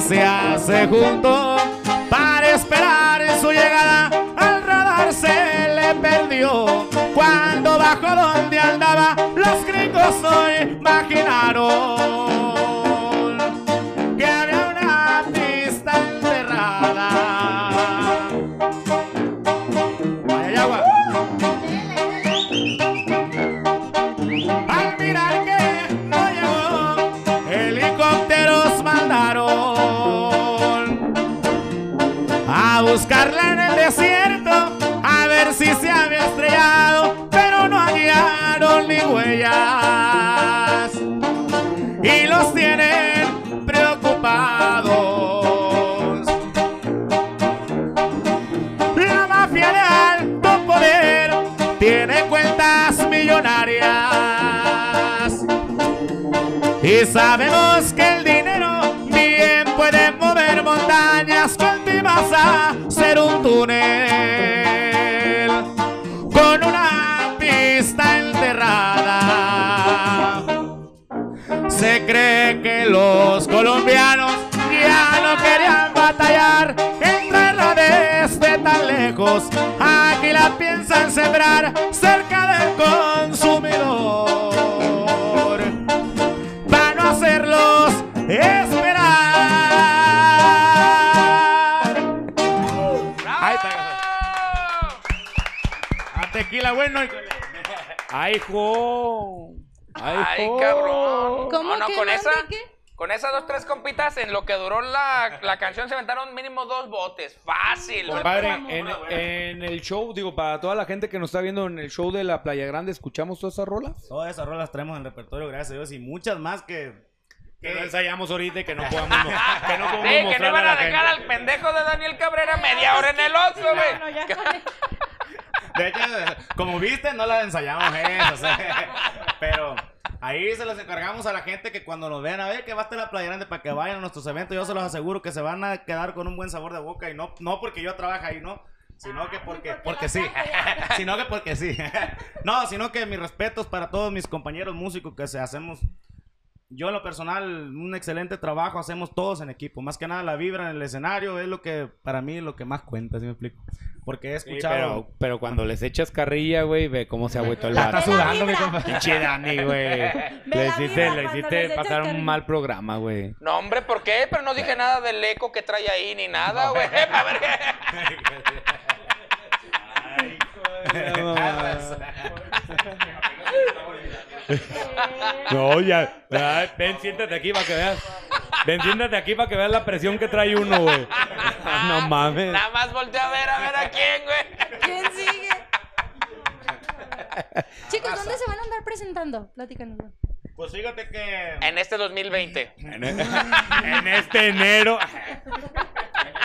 se juntó para esperar su llegada. Al radar se le perdió. Cuando bajó donde andaba, los gringos hoy imaginaron sabemos que el dinero bien puede mover montañas. Con a ser un túnel con una pista enterrada. Se cree que los colombianos tequila bueno. y- ¡Ay, jo! ¡Ay, Ay, jo! cabrón. ¿Cómo No, no, que con no? esa. Con esas dos, tres compitas, en lo que duró la, la canción se aventaron mínimo dos botes. Fácil. Compadre, en, en el show, digo, para toda la gente que nos está viendo en el show de la Playa Grande, ¿escuchamos todas esas rolas? Todas esas rolas traemos en repertorio, gracias a Dios, y muchas más que. Que no ensayamos ahorita y que no podamos, que no podemos Sí, que no iban a a dejar gente. al pendejo de Daniel Cabrera media hora en el oso, güey. No, ya con el- De hecho, como viste, no la ensayamos eso, sea, pero ahí se los encargamos a la gente que cuando nos vean a ver que va a estar la Playa Grande para que vayan a nuestros eventos, yo se los aseguro que se van a quedar con un buen sabor de boca y no, no porque yo trabajo ahí, no, sino que porque, porque sí, sino que porque sí, no, sino que mis respetos para todos mis compañeros músicos que se hacemos yo en lo personal, un excelente trabajo, hacemos todos en equipo. Más que nada la vibra en el escenario es lo que para mí es lo que más cuenta, ¿sí me explico? Porque he Sí, escuchado... pero, pero cuando les echas carrilla, güey, ve cómo se ha vuelto el vato. está sudando, mi compa. Pinche Dani, güey. Le hiciste, le hiciste pasar un mal programa, güey. No, hombre, ¿por qué? Pero no dije nada del eco que trae ahí ni nada, güey. A ver qué- No, ya. Ay, ven, siéntate aquí para que veas. Ven, siéntate aquí para que veas la presión que trae uno, güey. No mames. Nada más volteo a ver, a ver a quién, güey. ¿Quién sigue? Chicos, ¿dónde se van a andar presentando? Platícanos. Pues fíjate que En este 2020. En en este enero.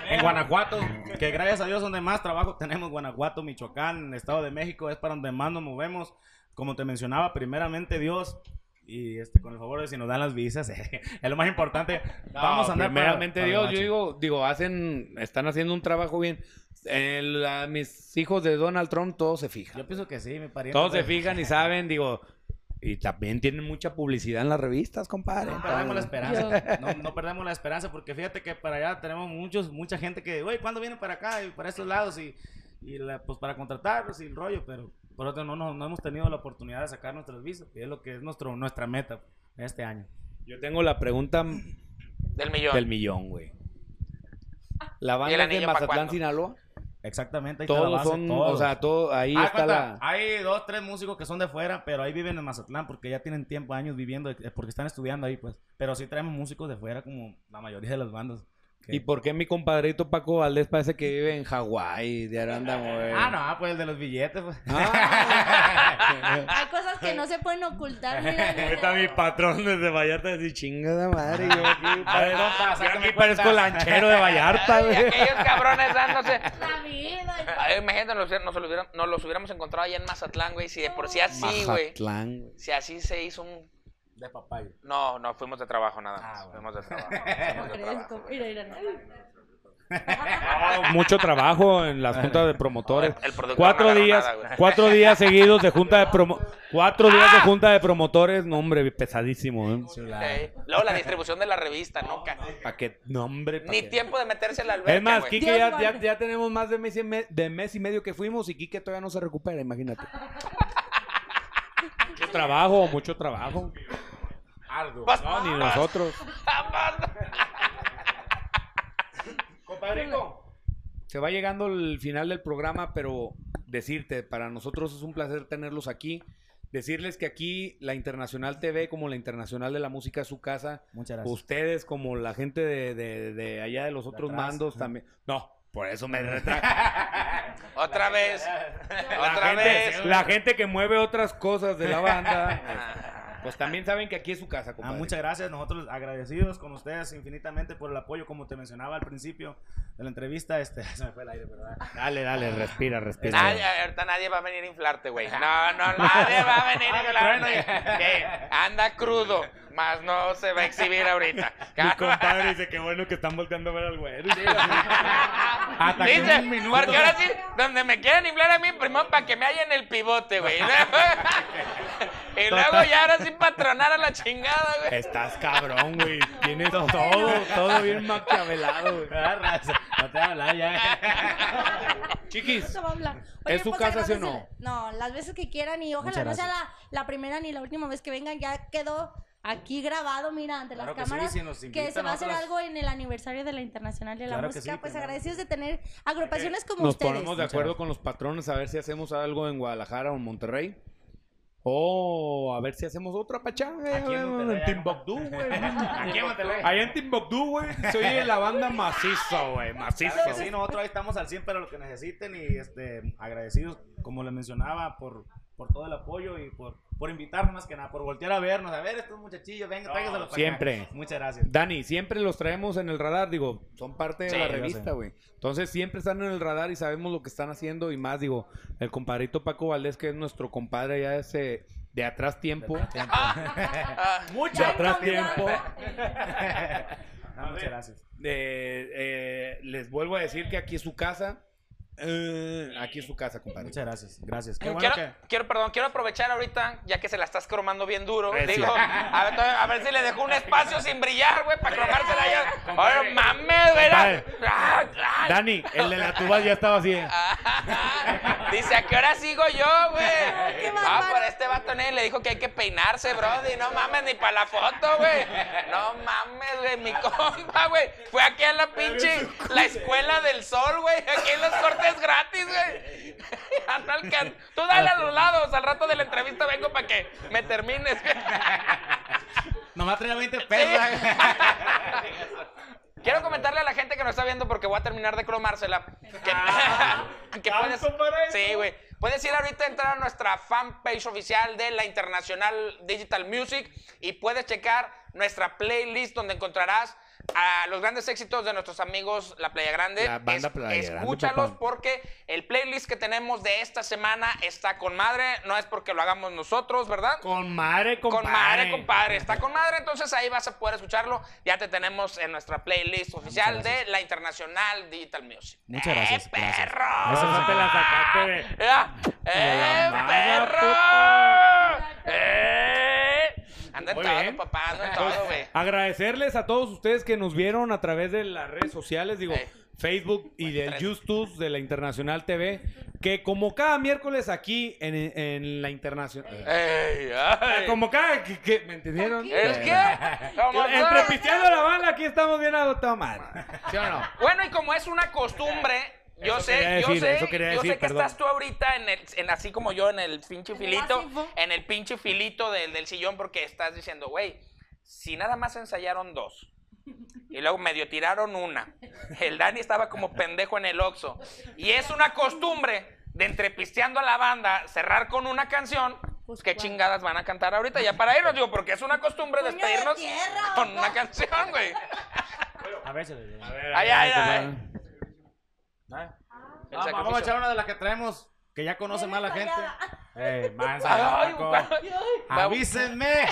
en Guanajuato, que gracias a Dios donde más trabajo tenemos, Guanajuato, Michoacán, Estado de México, es para donde más nos movemos. Como te mencionaba, primeramente Dios y este, con el favor de si nos dan las visas, es lo más importante. Vamos a andar para- primeramente para el Dios, yo digo, digo, hacen, están haciendo un trabajo bien. El- a mis hijos de Donald Trump, todos se fijan. Yo pienso que sí, mi pariente. Todos se pues, fijan y saben, digo, y también tienen mucha publicidad en las revistas, compadre. No perdemos la esperanza. No, no perdemos la esperanza porque fíjate que para allá tenemos muchos, mucha gente que, oye, ¿cuándo vienen para acá y para estos lados? Y, y la- pues para contratarlos y el rollo, pero por otro no, no, no hemos tenido la oportunidad de sacar nuestras visas, y es lo que es nuestro, nuestra meta este año. Yo tengo la pregunta Del millón. del millón, güey. La ¿Y banda de Mazatlán? Sinaloa. Exactamente. ahí está la Todos base, son, todos. o sea, todo, ahí Haz está cuenta, la... Hay dos, tres músicos que son de fuera, pero ahí viven en Mazatlán porque ya tienen tiempo, años viviendo, eh, porque están estudiando ahí, pues. Pero sí traemos músicos de fuera como la mayoría de las bandas. ¿Y por qué mi compadrito Paco Valdés parece que vive en Hawái, de Aranda, güey? Ah, no, pues el de los billetes, pues. Ah. Hay cosas que no se pueden ocultar. Mira, está mi patrón desde Vallarta, así chingada madre. Yo aquí, compa, yo aquí parezco lanchero de Vallarta, Ay, güey. aquellos cabrones dándose. La vida. Ay, imagínate, nos, nos, lo hubiéramos, nos los hubiéramos encontrado allá en Mazatlán, güey. Si de por sí así, güey. Mazatlán, güey. Si así se hizo un. De papaya. No, no, fuimos de trabajo nada más. Ah, bueno. Fuimos de trabajo. fuimos de trabajo. Fresco. Mira, mira. No, mucho trabajo en las juntas de promotores. El cuatro no días, nada, cuatro días seguidos de junta de promo, cuatro días de junta de promotores, no hombre, pesadísimo, ¿eh? Luego la distribución de la revista, ¿no? Ca- Pa' que, no hombre, pa' Ni que- tiempo de meterse a la alberca, Es más. Kike ya, ya, ya tenemos más de mes, y me- de mes y medio que fuimos y Kike todavía no se recupera, imagínate. mucho trabajo, mucho trabajo. No, ni nosotros. Vamos. Compadrito. Se va llegando el final del programa, pero decirte, para nosotros es un placer tenerlos aquí. Decirles que aquí la Internacional TV, como la Internacional de la Música, es su casa. Muchas gracias. Ustedes, como la gente de, de- de allá de los otros mandos, también. No, por eso me retracto. Otra vez. La Otra gente, vez. la gente que mueve otras cosas de la banda, pues también saben que aquí es su casa, Ah, compadre. muchas gracias, nosotros agradecidos con ustedes infinitamente por el apoyo, como te mencionaba al principio de la entrevista, este, se me fue el aire, ¿verdad? Dale, dale, respira, respira. Nadie, ahorita nadie va a venir a inflarte, güey. No, no, nadie va a venir a inflarte. Anda crudo, más no se va a exhibir ahorita. Mi compadre dice que bueno que están volteando a ver al. Hasta que Dice, un minuto. porque ahora sí, donde me quieren inflar a mí, primero para que me hallen el pivote, güey. y luego ya ahora sí patronar a la chingada, güey. Estás cabrón, güey. Tienes todo, todo bien maquiavelado, güey. No te voy a hablar ya. Chiquis, No a hablar. ¿Es su pues, casa, sí o agradecele- No, las veces que quieran y ojalá no sea la, la primera ni la última vez que vengan. Ya quedó aquí grabado, mira, ante Claro las que sí, cámaras. si nos que se va a hacer algo en el aniversario de la Internacional de la Claro Música. sí, pues claro. agradecidos de tener agrupaciones como nos ustedes. ponemos de acuerdo con los patrones a ver si hacemos algo en Guadalajara o en Monterrey. O a ver si hacemos otra pachanga Aquí en. Timbuktu, güey. Aquí en Monterrey. Allá en Timbuktu, güey. Se oye la banda macizo, güey. Macizo. Claro que sí, nosotros ahí estamos al 100 para lo que necesiten y este, agradecidos, como les mencionaba, por, por todo el apoyo y por, por invitarnos más que nada, por voltear a vernos, a ver estos muchachillos, venga, tráiganselos para acá. siempre. Muchas gracias. Dani, siempre los traemos en el radar, digo, son parte de Sí, la revista, güey. Entonces siempre están en el radar y sabemos lo que están haciendo y más, digo, el compadrito Paco Valdés, que es nuestro compadre ya ese de atrás tiempo. Mucho atrás tiempo. No, muchas gracias. Eh, eh, les vuelvo a decir que aquí es su casa. Eh, aquí es su casa, compadre. Muchas gracias. Gracias. Qué bueno quiero, que... quiero, perdón, quiero aprovechar ahorita, ya que se la estás cromando bien duro. Digo, a ver, a ver si le dejo un espacio sin brillar, güey, para cromársela ya. Oye, mames, güey. Ah, ah, Dani, el de la tuba ya estaba así. eh. ah. Dice, ¿a qué hora sigo yo, güey? Ah, pero este vato ni le dijo que hay que peinarse, brody. No mames, ni para la foto, güey. No mames, güey. Mi compa, güey. Fue aquí a la pinche, la escuela del sol, güey. Aquí en los cortes gratis, güey. Can- Tú dale a los lados. Al rato de la entrevista vengo para que me termines. Nomás traía 20 pesos. Quiero comentarle a la gente que nos está viendo porque voy a terminar de cromársela. Que, que puedes, sí, güey. Puedes ir ahorita a entrar a nuestra fanpage oficial de la Internacional Digital Music y puedes checar nuestra playlist donde encontrarás a los grandes éxitos de nuestros amigos La Playa Grande. La banda Playa Grande, Escúchalos porque el playlist que tenemos de esta semana está con madre. No es porque lo hagamos nosotros, ¿verdad? Con madre, compadre. Con madre, compadre. Está con madre, entonces ahí vas a poder escucharlo. Ya te tenemos en nuestra playlist oficial de la Internacional Digital Music. Muchas gracias, ¡Eh, gracias. perro! Esa no te la sacaste. ¡Eh, la perro! ¡Eh! Anda en Muy todo, bien. papá, anda en todo, güey. Agradecerles a todos ustedes que nos vieron a través de las redes sociales, digo. Facebook y del tres. YouTube de la Internacional TV, que como cada miércoles aquí en, en la Internacional... ¡Ey! ay. Como cada... que- que- ¿Me entendieron? ¿Es que? ¿Cómo Entre pisteando la banda, aquí estamos bien agotados, madre. ¿Sí o no? Bueno, y como es una costumbre, yo Eso sé, yo decir, sé, eso yo decir, sé que perdón. estás tú ahorita en el, en así como yo en el pinche filito, en el pinche filito del, del sillón porque estás diciendo, güey, si nada más ensayaron dos y luego medio tiraron una, el Dani estaba como pendejo en el Oxxo y es una costumbre de entrepisteando a la banda cerrar con una canción. Pues, ¿Qué ¿cuál? chingadas van a cantar ahorita? Ya para irnos, digo, porque es una costumbre de despedirnos tierra, con una canción, güey. A ver, se le- A ver, Ay, ay, ay. Ah, vamos a echar una de las que traemos, que ya conoce más la gente. fallada. Ey, mansa, Ay, Paco. güey. Avísenme.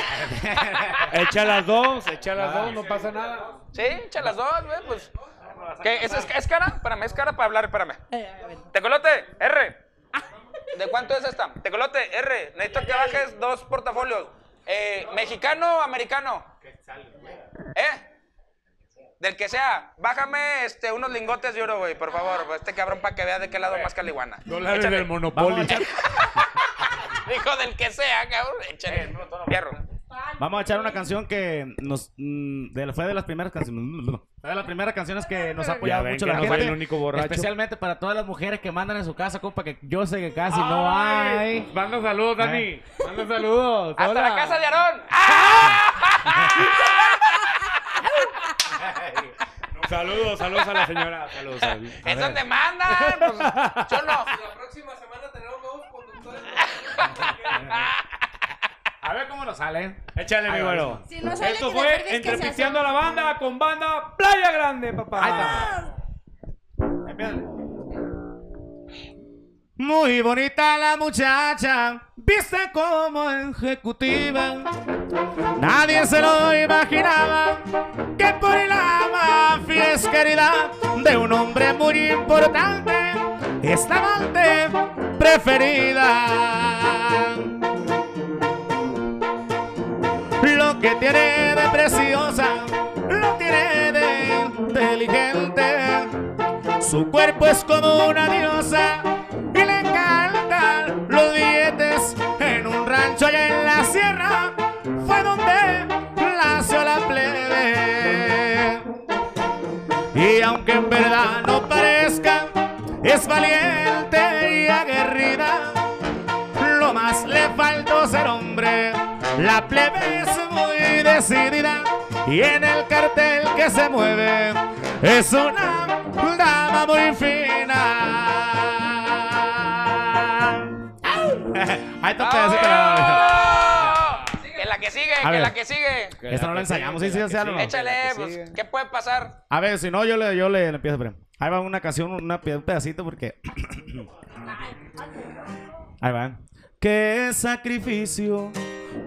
Echa las dos, echa las dos, no pasa nada. Sí, echa las dos, güey, pues. ¿Qué? ¿Es, es, es cara? Espérame, es cara para hablar, espérame. Tecolote, R. ¿De cuánto es esta? Tecolote, R. Necesito que bajes dos portafolios. Eh, ¿Mexicano o americano? ¿Eh? Del que sea. Bájame este, unos lingotes de oro, güey, por favor. Este cabrón para que vea de qué lado más caliguana. Dólares del Monopoly. Dijo del que sea, cabrón. Échale. Fierro. Vamos a echar una canción que nos mm, de- fue de las primeras canciones. Fue de las primeras canciones que nos ha apoyado mucho que la gente. el único borracho. Especialmente para todas las mujeres que mandan en su casa, compa, que yo sé que casi no hay. Manda saludos, Dani. Manda saludos. Hasta Hola. la casa de Aarón. ¡Ah! Saludos, saludos a la señora. Saludos. saludos. Es donde mandan. Pues, yo no. La próxima semana tenemos nuevos conductores. A ver cómo nos sale. Échale, mi Ahí va, güero. Si no sale, Esto fue recuerdes que Entre se Pisteando a la Banda con banda Playa Grande, papá. Ahí está. Muy bonita la muchacha, vista como ejecutiva. Nadie se lo imaginaba que por la mafia es querida de un hombre muy importante, esta amante preferida. Lo que tiene de preciosa, lo tiene de inteligente. Su cuerpo es como una diosa rancho allá en la sierra fue donde nació la plebe. Y aunque en verdad no parezca, es valiente y aguerrida. Lo más le faltó ser hombre. La plebe es muy decidida y en el cartel que se mueve es una dama muy fina. Ahí está un pedacito. ¡Oh! Que la que sigue, que la que sigue. Esta no la ensayamos, ¿sí? ¿Sí? ¿Sí? ¿no? Échale, pues, ¿qué puede pasar? A ver, si no, yo le, yo le empiezo primero. Ahí va una canción, una, un pedacito porque. Ahí va. Qué sacrificio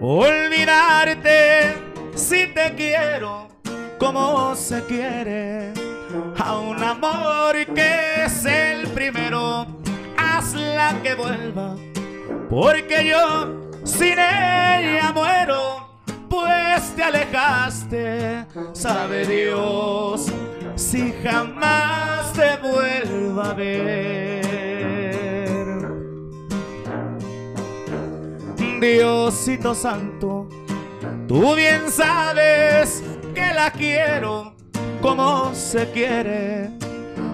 olvidarte si te quiero como se quiere a un amor que es el primero. Hazla que vuelva porque yo sin ella muero, pues te alejaste, sabe Dios, si jamás te vuelva a ver. Diosito Santo, tú bien sabes que la quiero como se quiere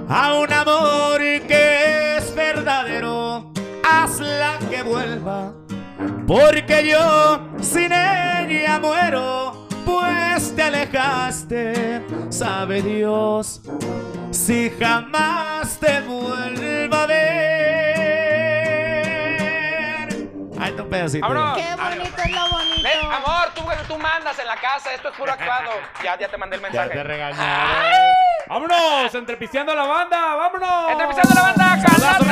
a un amor que es verdadero, hazla que vuelva, porque yo sin ella muero, pues te alejaste, sabe Dios, si jamás te vuelva a ver. Pedacito. ¡Vámonos! Qué bonito es lo bonito. Ven, amor, tú, tú mandas en la casa, esto es puro actuado. Ya, ya te mandé el mensaje. regañaron. ¡Vámonos! Entre Pisteando a la Banda. ¡Vámonos! Entrevistando a la banda, Abrazo,